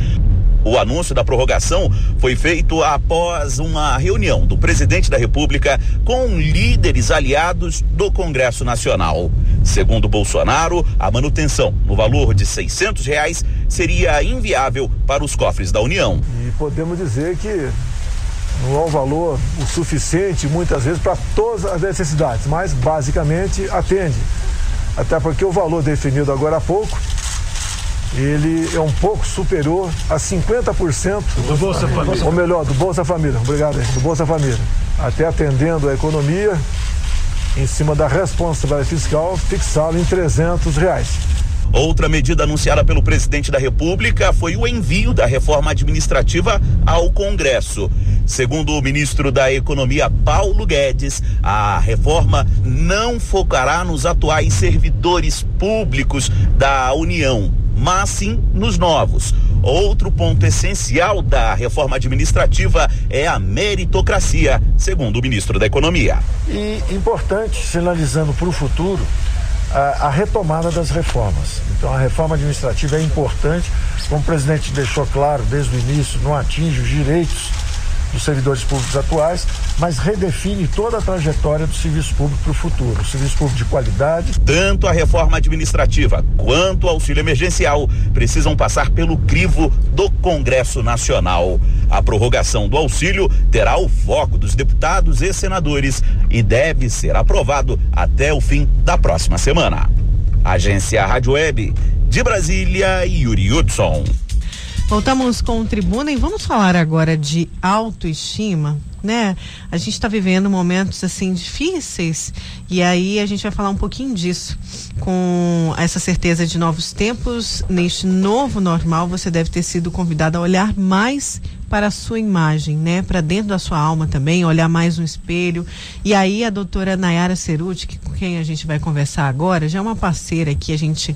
O anúncio da prorrogação foi feito após uma reunião do presidente da República com líderes aliados do Congresso Nacional. Segundo Bolsonaro, a manutenção no valor de 600 reais seria inviável para os cofres da União. E podemos dizer que não é um valor o suficiente muitas vezes para todas as necessidades, mas basicamente atende. Até porque o valor definido agora há pouco ele é um pouco superior a 50% do Bolsa Família. Ou melhor, do Bolsa Família. Obrigado, do Bolsa Família. Até atendendo a economia em cima da responsabilidade fiscal fixá-lo em 300 reais. Outra medida anunciada pelo presidente da República foi o envio da reforma administrativa ao Congresso. Segundo o ministro da Economia, Paulo Guedes, a reforma não focará nos atuais servidores públicos da União mas sim nos novos. Outro ponto essencial da reforma administrativa é a meritocracia, segundo o ministro da Economia. E importante, sinalizando para o futuro, a, a retomada das reformas. Então a reforma administrativa é importante, como o presidente deixou claro desde o início, não atinge os direitos dos servidores públicos atuais, mas redefine toda a trajetória do serviço público para o futuro. O serviço público de qualidade. Tanto a reforma administrativa quanto o auxílio emergencial precisam passar pelo crivo do Congresso Nacional. A prorrogação do auxílio terá o foco dos deputados e senadores e deve ser aprovado até o fim da próxima semana. Agência Rádio Web de Brasília, Yuri Hudson. Voltamos com o Tribuna e vamos falar agora de autoestima, né? A gente está vivendo momentos assim difíceis e aí a gente vai falar um pouquinho disso. Com essa certeza de novos tempos, neste novo normal, você deve ter sido convidado a olhar mais para a sua imagem, né? Para dentro da sua alma também, olhar mais no espelho. E aí a doutora Nayara Ceruti, que, com quem a gente vai conversar agora, já é uma parceira que a gente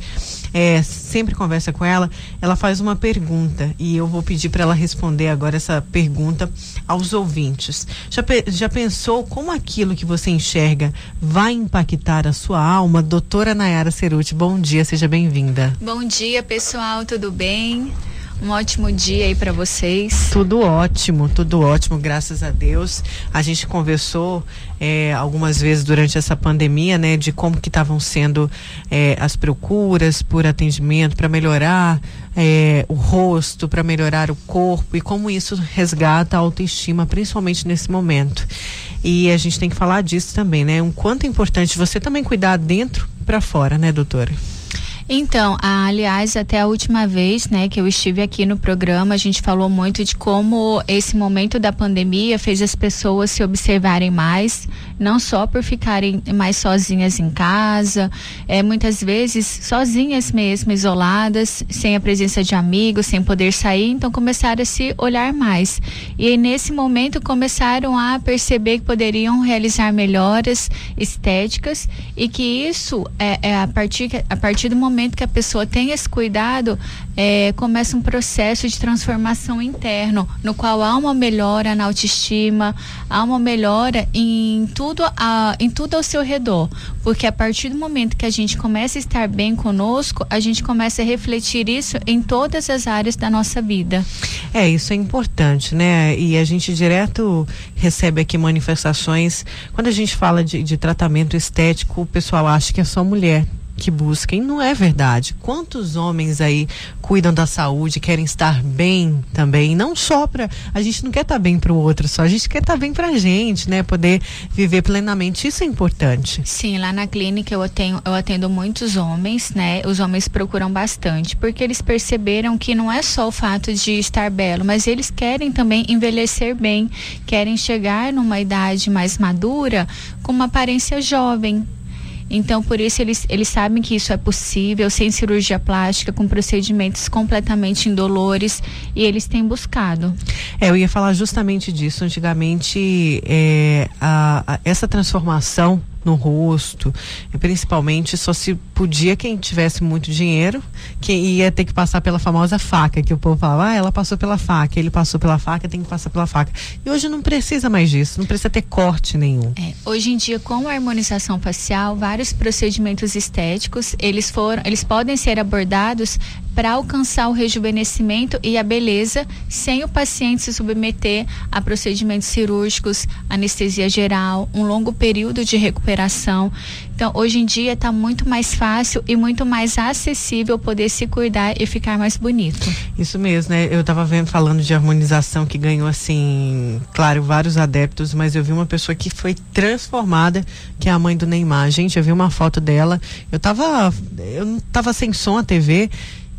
é, sempre conversa com ela, ela faz uma pergunta e eu vou pedir para ela responder agora essa pergunta aos ouvintes. Já, já pensou como aquilo que você enxerga vai impactar a sua alma? Doutora Nayara Ceruti, bom dia, seja bem-vinda. Bom dia, pessoal, tudo bem? Um ótimo dia aí para vocês. Tudo ótimo, tudo ótimo, graças a Deus. A gente conversou é, algumas vezes durante essa pandemia, né, de como que estavam sendo é, as procuras por atendimento para melhorar é, o rosto, para melhorar o corpo e como isso resgata a autoestima, principalmente nesse momento. E a gente tem que falar disso também, né? Um quanto é importante você também cuidar dentro para fora, né, doutora? Então, aliás, até a última vez, né, que eu estive aqui no programa, a gente falou muito de como esse momento da pandemia fez as pessoas se observarem mais, não só por ficarem mais sozinhas em casa, é, muitas vezes sozinhas mesmo, isoladas, sem a presença de amigos, sem poder sair, então começaram a se olhar mais. E nesse momento começaram a perceber que poderiam realizar melhoras estéticas e que isso é, é a partir a partir do momento momento que a pessoa tem esse cuidado, é, começa um processo de transformação interno, no qual há uma melhora na autoestima, há uma melhora em tudo, a, em tudo ao seu redor. Porque a partir do momento que a gente começa a estar bem conosco, a gente começa a refletir isso em todas as áreas da nossa vida. É, isso é importante, né? E a gente direto recebe aqui manifestações. Quando a gente fala de, de tratamento estético, o pessoal acha que é só mulher que busquem, não é verdade. Quantos homens aí cuidam da saúde, querem estar bem também, não só para a gente não quer estar tá bem para o outro, só a gente quer estar tá bem para a gente, né? Poder viver plenamente, isso é importante. Sim, lá na clínica eu tenho, eu atendo muitos homens, né? Os homens procuram bastante, porque eles perceberam que não é só o fato de estar belo, mas eles querem também envelhecer bem, querem chegar numa idade mais madura com uma aparência jovem, então, por isso, eles, eles sabem que isso é possível, sem cirurgia plástica, com procedimentos completamente indolores, e eles têm buscado. É, eu ia falar justamente disso. Antigamente, é, a, a, essa transformação no rosto, principalmente só se podia quem tivesse muito dinheiro, que ia ter que passar pela famosa faca, que o povo falava, ah, ela passou pela faca, ele passou pela faca, tem que passar pela faca. E hoje não precisa mais disso, não precisa ter corte nenhum. É, hoje em dia, com a harmonização facial, vários procedimentos estéticos, eles foram, eles podem ser abordados para alcançar o rejuvenescimento e a beleza sem o paciente se submeter a procedimentos cirúrgicos, anestesia geral, um longo período de recuperação. Então, hoje em dia está muito mais fácil e muito mais acessível poder se cuidar e ficar mais bonito. Isso mesmo, né? Eu estava vendo falando de harmonização que ganhou assim, claro, vários adeptos, mas eu vi uma pessoa que foi transformada, que é a mãe do Neymar. Gente, eu vi uma foto dela. Eu tava eu não tava sem som a TV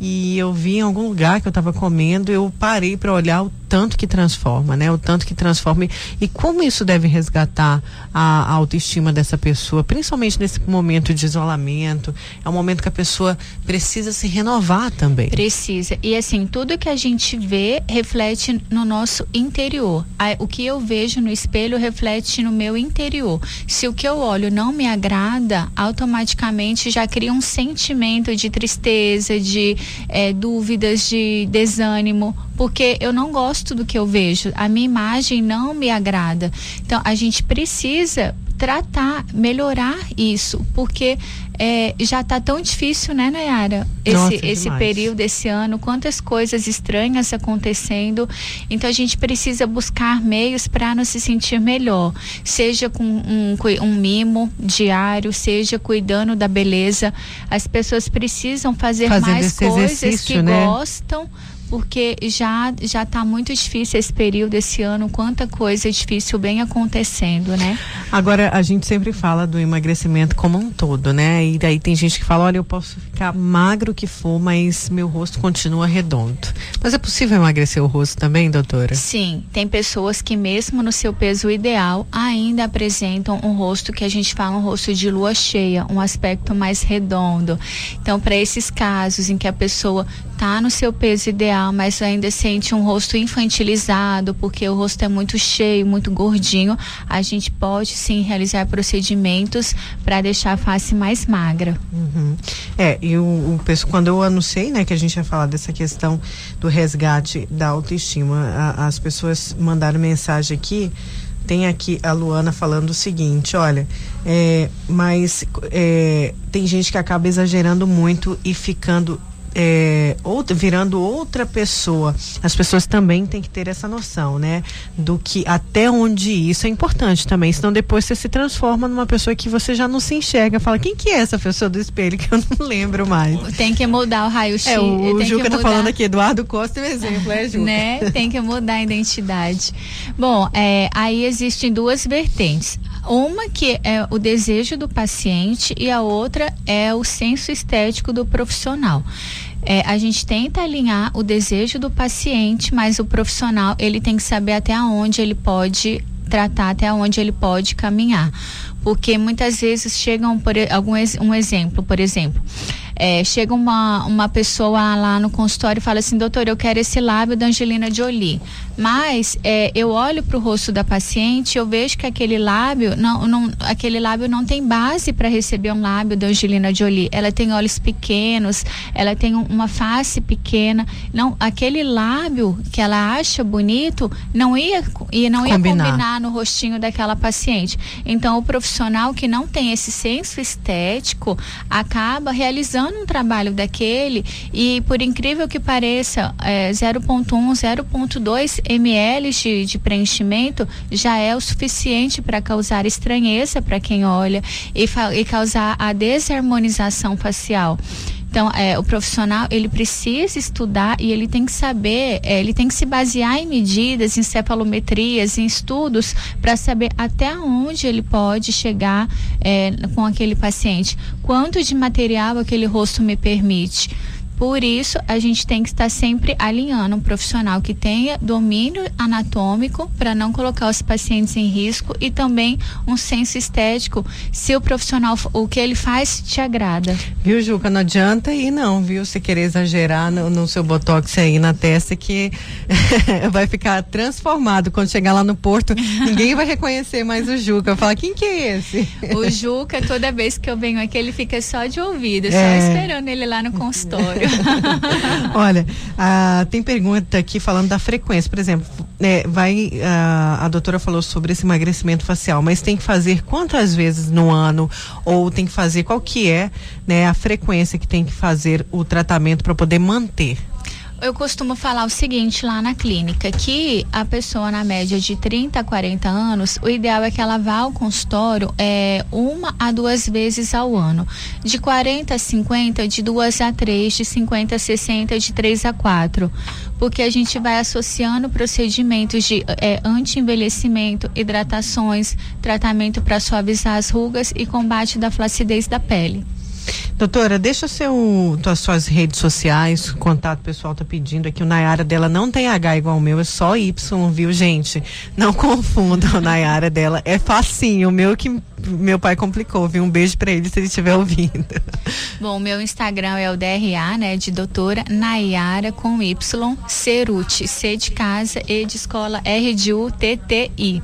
e eu vi em algum lugar que eu estava comendo, eu parei para olhar o tanto que transforma, né? O tanto que transforma e como isso deve resgatar a, autoestima dessa pessoa, principalmente nesse momento de isolamento. É um momento que a pessoa precisa se renovar também. Precisa. E assim, tudo que a gente vê reflete no nosso interior. O que eu vejo no espelho reflete no meu interior. Se o que eu olho não me agrada, automaticamente já cria um sentimento de tristeza, de é, dúvidas, de desânimo, porque eu não gosto do que eu vejo, a minha imagem não me agrada. Então a gente precisa tratar, melhorar isso, porque é, já está tão difícil, né, Nayara? Esse, Nossa, esse demais. período, esse ano, quantas coisas estranhas acontecendo. Então a gente precisa buscar meios para nos se sentir melhor, seja com um, um mimo diário, seja cuidando da beleza. As pessoas precisam fazer Fazendo mais esse coisas que né? gostam porque já já está muito difícil esse período esse ano quanta coisa difícil vem acontecendo né Agora, a gente sempre fala do emagrecimento como um todo, né? E daí tem gente que fala, olha, eu posso ficar magro que for, mas meu rosto continua redondo. Mas é possível emagrecer o rosto também, doutora? Sim, tem pessoas que mesmo no seu peso ideal ainda apresentam um rosto que a gente fala um rosto de lua cheia, um aspecto mais redondo. Então, para esses casos em que a pessoa tá no seu peso ideal, mas ainda sente um rosto infantilizado, porque o rosto é muito cheio, muito gordinho, a gente pode sim realizar procedimentos para deixar a face mais magra. Uhum. É, e o, o pessoal, quando eu anunciei, né, que a gente ia falar dessa questão do resgate da autoestima, a- as pessoas mandaram mensagem aqui. Tem aqui a Luana falando o seguinte, olha, é, mas é, tem gente que acaba exagerando muito e ficando é, outra, virando outra pessoa. As pessoas também têm que ter essa noção, né? Do que até onde isso é importante também. Senão depois você se transforma numa pessoa que você já não se enxerga. Fala, quem que é essa pessoa do espelho que eu não lembro mais? Tem que mudar o raio-x. É, o, o Juca tá falando aqui, Eduardo Costa é um exemplo, é, Juca? né? Tem que mudar a identidade. Bom, é, aí existem duas vertentes. Uma que é o desejo do paciente e a outra é o senso estético do profissional. É, a gente tenta alinhar o desejo do paciente, mas o profissional ele tem que saber até onde ele pode tratar, até onde ele pode caminhar. Porque muitas vezes chegam por algum um exemplo, por exemplo, é, chega uma, uma pessoa lá no consultório e fala assim, doutor, eu quero esse lábio da Angelina Jolie. Mas é, eu olho para o rosto da paciente, eu vejo que aquele lábio não, não aquele lábio não tem base para receber um lábio da Angelina Jolie. Ela tem olhos pequenos, ela tem um- uma face pequena. Não, aquele lábio que ela acha bonito não ia e não ia Combinar. combinar no rostinho daquela paciente. Então, o profissional que não tem esse senso estético acaba realizando um trabalho daquele e, por incrível que pareça, é, 0,1, 0,2 ml de, de preenchimento já é o suficiente para causar estranheza para quem olha e, e causar a desarmonização facial. Então, é, o profissional ele precisa estudar e ele tem que saber, é, ele tem que se basear em medidas, em cefalometrias, em estudos para saber até onde ele pode chegar é, com aquele paciente, quanto de material aquele rosto me permite. Por isso, a gente tem que estar sempre alinhando um profissional que tenha domínio anatômico para não colocar os pacientes em risco e também um senso estético, se o profissional, o que ele faz, te agrada. Viu, Juca? Não adianta ir, não, viu? Você querer exagerar no, no seu botox aí na testa, que vai ficar transformado. Quando chegar lá no porto, ninguém vai reconhecer mais o Juca. Falar, quem que é esse? O Juca, toda vez que eu venho aqui, ele fica só de ouvido, só É. esperando ele lá no consultório. Olha, ah, tem pergunta aqui falando da frequência. Por exemplo, né, vai, ah, a doutora falou sobre esse emagrecimento facial, mas tem que fazer quantas vezes no ano? Ou tem que fazer qual que é né, a frequência que tem que fazer o tratamento para poder manter? Eu costumo falar o seguinte lá na clínica, que a pessoa na média de 30 a 40 anos, o ideal é que ela vá ao consultório é, uma a duas vezes ao ano. De 40 a 50, de duas a três, de 50 a 60, de três a quatro. Porque a gente vai associando procedimentos de é, anti-envelhecimento, hidratações, tratamento para suavizar as rugas e combate da flacidez da pele. Doutora, deixa seu, tuas suas redes sociais, o contato pessoal tá pedindo aqui. O Nayara dela não tem H igual o meu, é só Y, viu, gente? Não confundam o Nayara dela. É facinho, o meu que meu pai complicou, viu? Um beijo pra ele se ele estiver ouvindo. Bom, meu Instagram é o DRA, né, de doutora Nayara com Y, Ceruti, C de casa, E de escola, R de U, T, T, I.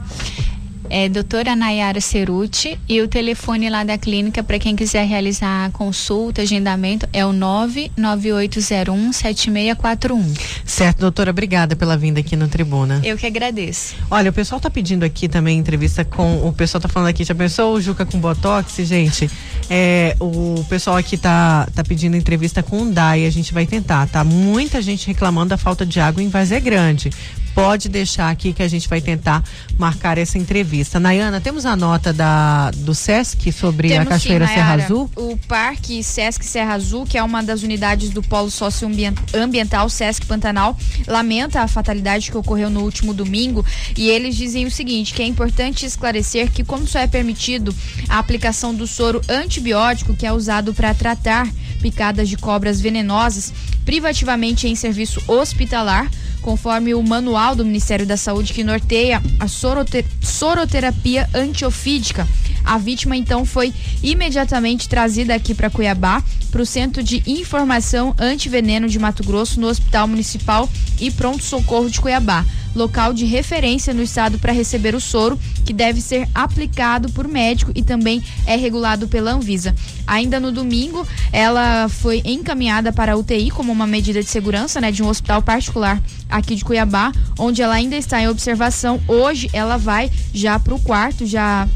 É doutora Nayara Ceruti e o telefone lá da clínica para quem quiser realizar consulta, agendamento é o 99801 7641. Certo, doutora, obrigada pela vinda aqui na tribuna. Eu que agradeço. Olha, o pessoal tá pedindo aqui também entrevista com. O pessoal tá falando aqui, já pensou o Juca com Botox, gente? É, o pessoal aqui tá, tá pedindo entrevista com o DAI, a gente vai tentar, tá? Muita gente reclamando da falta de água em Vazé Grande pode deixar aqui que a gente vai tentar marcar essa entrevista. Nayana, temos a nota da, do SESC sobre temos a Cachoeira sim, Serra. Azul? O Parque Sesc Serra Azul, que é uma das unidades do Polo Socioambiental Sesc Pantanal, lamenta a fatalidade que ocorreu no último domingo e eles dizem o seguinte, que é importante esclarecer que como só é permitido a aplicação do soro antibiótico que é usado para tratar picadas de cobras venenosas privativamente em serviço hospitalar, conforme o manual do Ministério da Saúde que norteia a sorote soroterapia antiofídica. A vítima então foi imediatamente trazida aqui para Cuiabá, para o Centro de Informação Antiveneno de Mato Grosso, no Hospital Municipal e Pronto Socorro de Cuiabá, local de referência no estado para receber o soro, que deve ser aplicado por médico e também é regulado pela Anvisa. Ainda no domingo, ela foi encaminhada para a UTI como uma medida de segurança, né, de um hospital particular aqui de Cuiabá, onde ela ainda está em observação. Hoje ela vai já para o quarto, já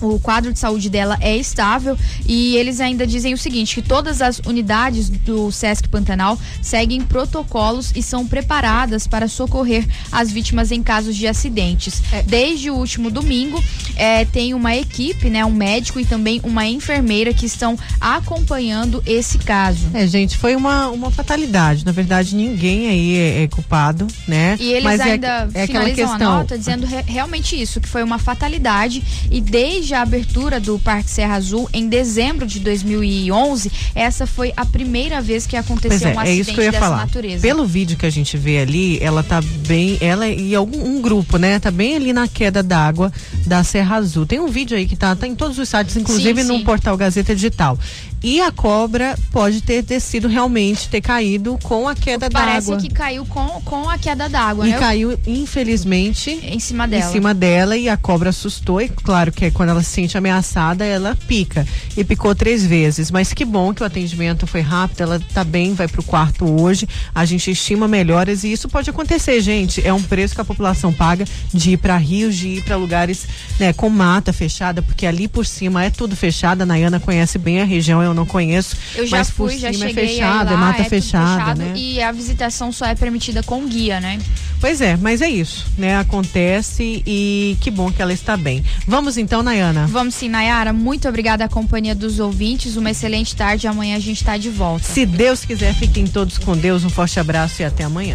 o quadro de saúde dela é estável e eles ainda dizem o seguinte, que todas as unidades do Sesc Pantanal seguem protocolos e são preparadas para socorrer as vítimas em casos de acidentes. Desde o último domingo, eh, tem uma equipe, né, um médico e também uma enfermeira que estão acompanhando esse caso. É, gente, foi uma, uma fatalidade. Na verdade, ninguém aí é, é culpado, né? E eles Mas é- ainda é, aquela finalizam a nota dizendo re- realmente isso, que foi uma fatalidade e desde a abertura do Parque Serra Azul em dezembro de 2011, essa foi a primeira vez que aconteceu é, um é acidente isso que eu ia dessa falar. natureza. Pelo vídeo que a gente vê ali, ela tá bem, ela e algum um grupo, né? Tá bem ali na queda d'água da Serra Azul. Tem um vídeo aí que tá, tá em todos os sites, inclusive Sim, no sim. portal Gazeta Digital. E a cobra pode ter descido realmente, ter caído com a queda Parece d'água. que caiu com, com a queda d'água, E né? caiu, infelizmente, em cima dela. Em cima dela e a cobra assustou. E claro que quando ela se sente ameaçada, ela pica. E picou três vezes. Mas que bom que o atendimento foi rápido, ela tá bem, vai pro quarto hoje. A gente estima melhoras e isso pode acontecer, gente. É um preço que a população paga de ir para rios, de ir para lugares né, com mata fechada, porque ali por cima é tudo fechado. A Nayana conhece bem a região, eu não conheço. Eu já mas fui, já cima cheguei é fechado, aí é lá, mata é fechada, fechado né? E a visitação só é permitida com guia, né? Pois é, mas é isso, né? Acontece e que bom que ela está bem. Vamos então, Nayana. Vamos sim, Nayara. Muito obrigada à companhia dos ouvintes. Uma excelente tarde. Amanhã a gente está de volta. Se Deus quiser, fiquem todos com Deus. Um forte abraço e até amanhã.